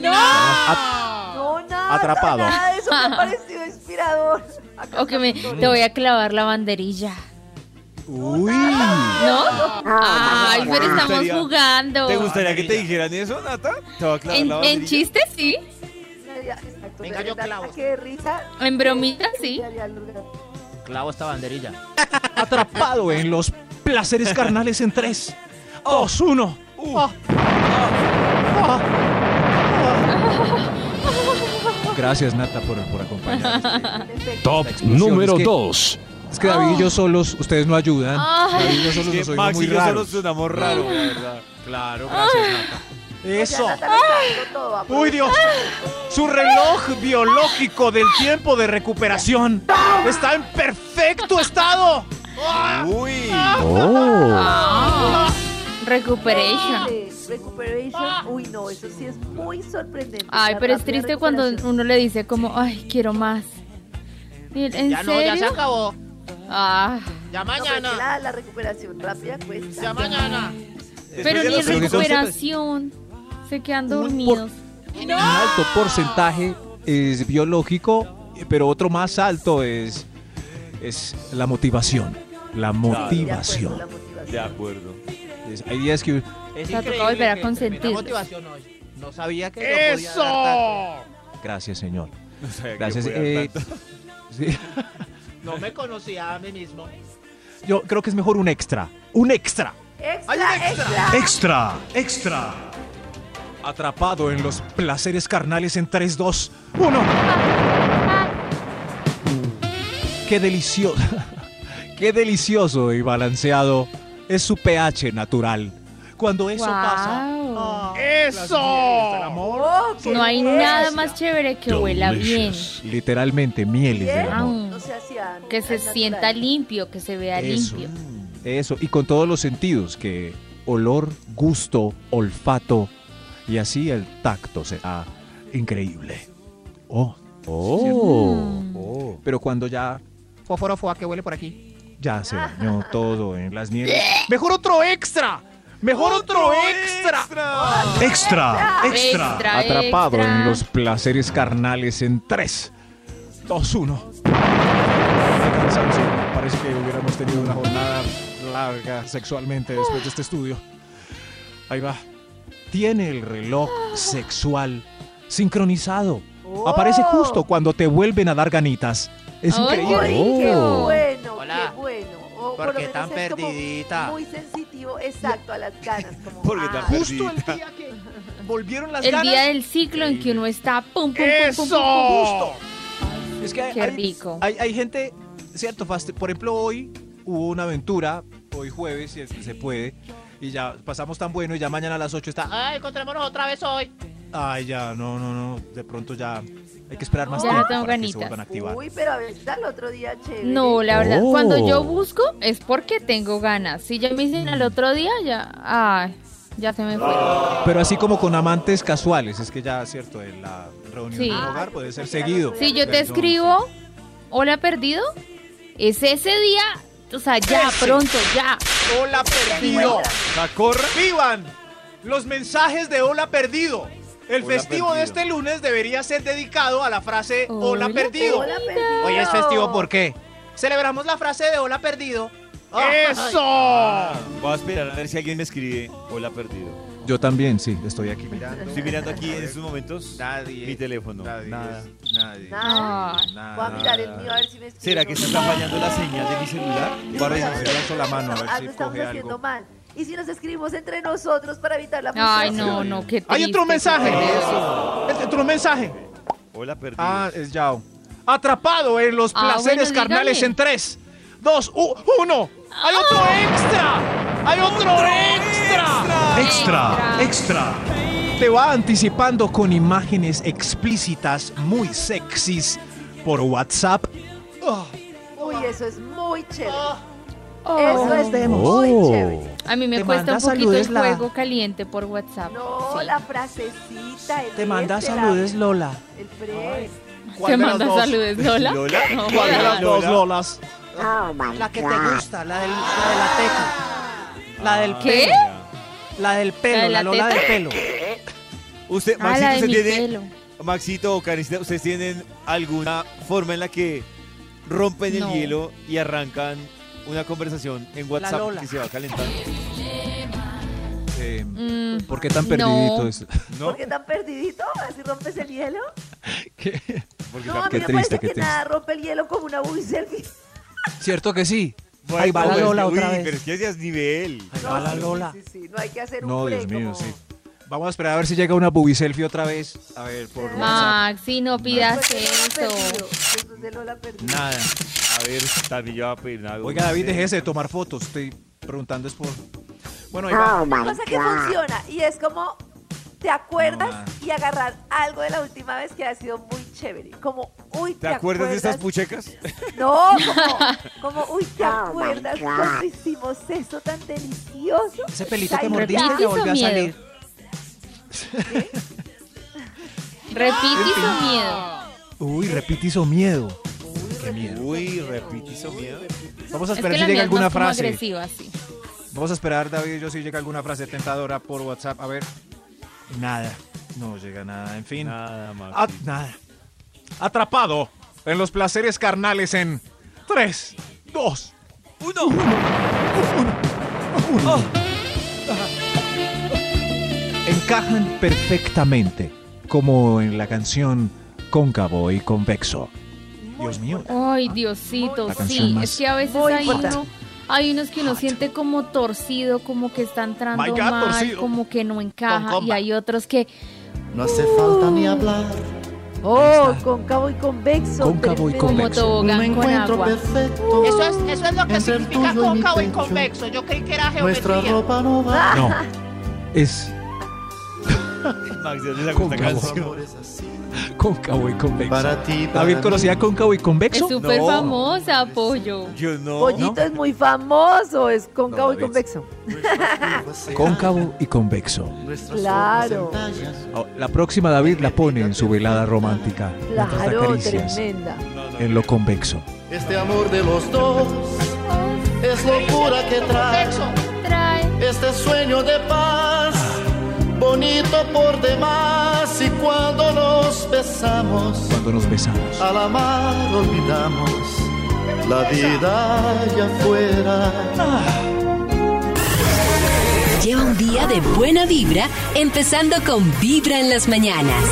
No, nada, Atrapado. nada de eso me ha parecido inspirador. Acá o que me, te voy a clavar la banderilla. Uy. ¿No? Ay, pero ¿Te estamos gustaría- jugando. ¿Te gustaría que te dijeran eso, Nata? ¿Te va a clavar En, la en banderilla? chistes, sí. Exacto, Venga, yo clavo. Qué risa. En bromita, sí. Clavo esta banderilla. Atrapado en los placeres carnales en 3, 2, 1. Gracias, Nata, por, por acompañarnos. Top número es que- 2. Es que David y yo solos, ustedes no ayudan. Ay. David y yo Es solos que nos oímos Max muy y yo solo raros. sonamos raro, la verdad. Claro, gracias, Nata. Eso. Uy, Dios. Su reloj biológico del tiempo de recuperación está en perfecto estado. Uy. Oh. Recuperation. Recuperation. Uy, no, eso sí es muy sorprendente. Ay, pero es triste cuando uno le dice como, ay, quiero más. ¿Y él, ¿En Ya no, ya se acabó. Ah, Ya No, pero es que mañana. la, la recuperación rápida cuesta. Ya mañana. pero ni recuperación. Se quedan dormidos. Un alto porcentaje es biológico, pero otro más alto es, es la motivación. La motivación. La motivación. De acuerdo. Es- hay días que Es increíble volver a que- consentirlos. motivación hoy. No sabía que yo podía dar ¡Eso! Gracias, señor. No sabía que Gracias. podía eh, tanto. sí. tanto. No me conocía a mí mismo. Yo creo que es mejor un extra. Un extra. Extra, extra. Extra, extra. Atrapado en los placeres carnales en 3, 2, 1. Qué delicioso. Qué delicioso y balanceado es su pH natural. Cuando eso pasa. Wow. ¡Eso! Oh, No hay nada más chévere que huela bien. Literalmente mieles del amor. Mm. No se hacían. Que se sienta limpio, que se vea Eso. limpio. Eso, y con todos los sentidos, que olor, gusto, olfato y así el tacto será increíble. Oh, Oh. oh. Pero cuando ya, Fósforo fue que huele por aquí. Ya se dañó todo en las nieves. ¡Mejor otro extra! ¡Mejor otro, extra! Extra, extra. Extra, Atrapado extra. en los placeres carnales en 3, 2, 1. Qué cansancio. Parece que hubiéramos tenido una jornada larga sexualmente después de este estudio. Ahí va. Tiene el reloj sexual sincronizado. Aparece justo cuando te vuelven a dar ganitas. Es increíble. Qué bueno, Hola. qué bueno. O ¿Por por lo qué menos tan es como perdidita? Muy sensitivo, exacto, a las ganas. Como, ¿Por qué ah, tan Justo el perdidita? día que volvieron las El ganas. día del ciclo en que uno está pum, pum, pum, pum, pum, ¡Eso! pum. Es que hay, Qué hay- rico. Hay, hay gente, cierto, fast- por ejemplo, hoy hubo una aventura, hoy jueves, si es que se puede, y ya pasamos tan bueno y ya mañana a las 8 está, Ay, encontrémonos otra vez hoy. ay, ya, no, no, no, de pronto ya Hay que esperar más Ya no tiempo tengo para que se ganitas. vuelvan a activar. Uy, pero a veces al otro día chévere. No, la verdad, Oh. cuando yo busco es porque tengo ganas. Si ya me dicen al otro día, ya, ay, ya se me fue. Pero así como con amantes casuales, es que ya, cierto, en la reunión Sí. de un hogar puede ser seguido. Si yo te escribo, hola perdido, es ese día, o sea, ya, Ese. pronto, ya. Hola perdido. Vivan los mensajes de hola perdido. El Hola, festivo de este lunes debería ser dedicado a la frase hola, Hola, perdido. Hola, perdido. Hoy es festivo, ¿por qué? Celebramos la frase de hola perdido. ¡Eso! Ah, voy a esperar a ver si alguien me escribe. Hola, perdido. Yo también, sí, estoy aquí mirando. Estoy mirando aquí en estos momentos Nadie. mi teléfono. Nadie. Nada. Nadie. Nada. Nada. Voy a mirar el mío a ver si me escribe. ¿Será que se está fallando la señal de mi celular? Voy a revisar la mano a ver Algo si estamos coge haciendo algo. mal. ¿Y si nos escribimos entre nosotros para evitar la Ay, frustración? no, no, qué Hay otro triste, mensaje. qué Es otro mensaje. Hola, perdido. Ah, es Yao. Atrapado en los Ah, placeres bueno, carnales en 3, 2, 1. ¡Hay otro extra! ¡Hay otro extra! Extra, extra. Te va anticipando con imágenes explícitas muy sexys por WhatsApp. Uy, eso es muy chévere. Oh. Eso es muy Oh. chévere. A mí me Te cuesta un poquito el la- juego caliente por WhatsApp. No, Sí. la frasecita. El Te manda este, la- saludes, Lola. El pre. ¿Te manda saludes, Lola? ¿Lola? No, ¿Cuál de las dos Lolas? La que te gusta, la, del, la de la teca. La del ¿Qué? pelo. La del pelo, ¿La de la, la Lola teta? del pelo. Usted, Ah, Maxito, de usted mi tiene. pelo. Maxito o Karencita, ¿ustedes tienen alguna forma en la que rompen No. el hielo y arrancan una conversación en WhatsApp que se va calentando? Eh, Mm, ¿Por qué tan No. perdidito es? ¿No? ¿Por qué tan perdidito? Así rompes el hielo. Porque No, la- a mí Qué me triste, parece qué que triste. nada rompe el hielo como una booby selfie. ¿Cierto que sí? Bueno, Ahí va la pero es Lola otra uy, vez. Pero es que es nivel. Ahí va la Lola. Sí, sí, no hay que hacer un No, Dios mío, como- sí. Vamos a esperar a ver si llega una booby selfie otra vez. A ver, por. Maxi, no pidas eso. Nada. A ver, también yo voy a pedir Oiga, David, déjese de tomar fotos. Estoy preguntando es por... Bueno, ahí va. Una cosa que funciona y es como te acuerdas y agarrar algo de la última vez que ha sido muy chévere. Como, uy, ¿te, ¿Te acuerdas de estas puchecas? No, como, como, uy, ¿te acuerdas cuando hicimos eso tan delicioso? Ese pelito que mordiste ¿Repites ya o volvió a miedo? Repite su miedo. Uy, repite hizo miedo. Qué miedo. Uy, repite, hizo miedo. Vamos a Es esperar que si llega alguna frase. agresiva, sí. Vamos a esperar, David, yo si llega alguna frase tentadora por WhatsApp. A ver. Nada. No llega nada. En fin. Nada más. Ah, nada. Atrapado en los placeres carnales en 3, 2, ¡Uno! Encajan perfectamente, como en la canción Cóncavo y Convexo. Dios mío. Ay, Diosito, sí. más- Es que a veces hay importante. uno, hay unos que uno siente como torcido, como que está entrando My God, mal, torcido. como que no Con encaja. Y hay otros que No hace falta ni hablar. Oh, cóncavo y convexo. Cóncavo y convexo. Un tobogán con encuentro agua. perfecto. Eso es, eso es lo que significa y cóncavo y pecho. convexo. Yo creí que era Nuestra geometría. ropa no va. No. Es Max, ¿de dónde sacó esta Cóncavo. canción? Cóncavo y Convexo. Para ti, para ¿David mí. conocía Cóncavo y Es Convexo? súper No. famosa, pollo. Yo no. Pollito es muy famoso, es cóncavo No, y convexo. Cóncavo y Convexo. Claro. Oh, La próxima David la pone en su velada romántica. Claro, caricias tremenda. en lo convexo. Este amor de los dos es locura que. Trae. Este sueño de paz, bonito por demás y cuando nos besamos, cuando nos besamos, al amar olvidamos la vida allá afuera. Lleva un día de buena vibra, empezando con Vibra en las mañanas.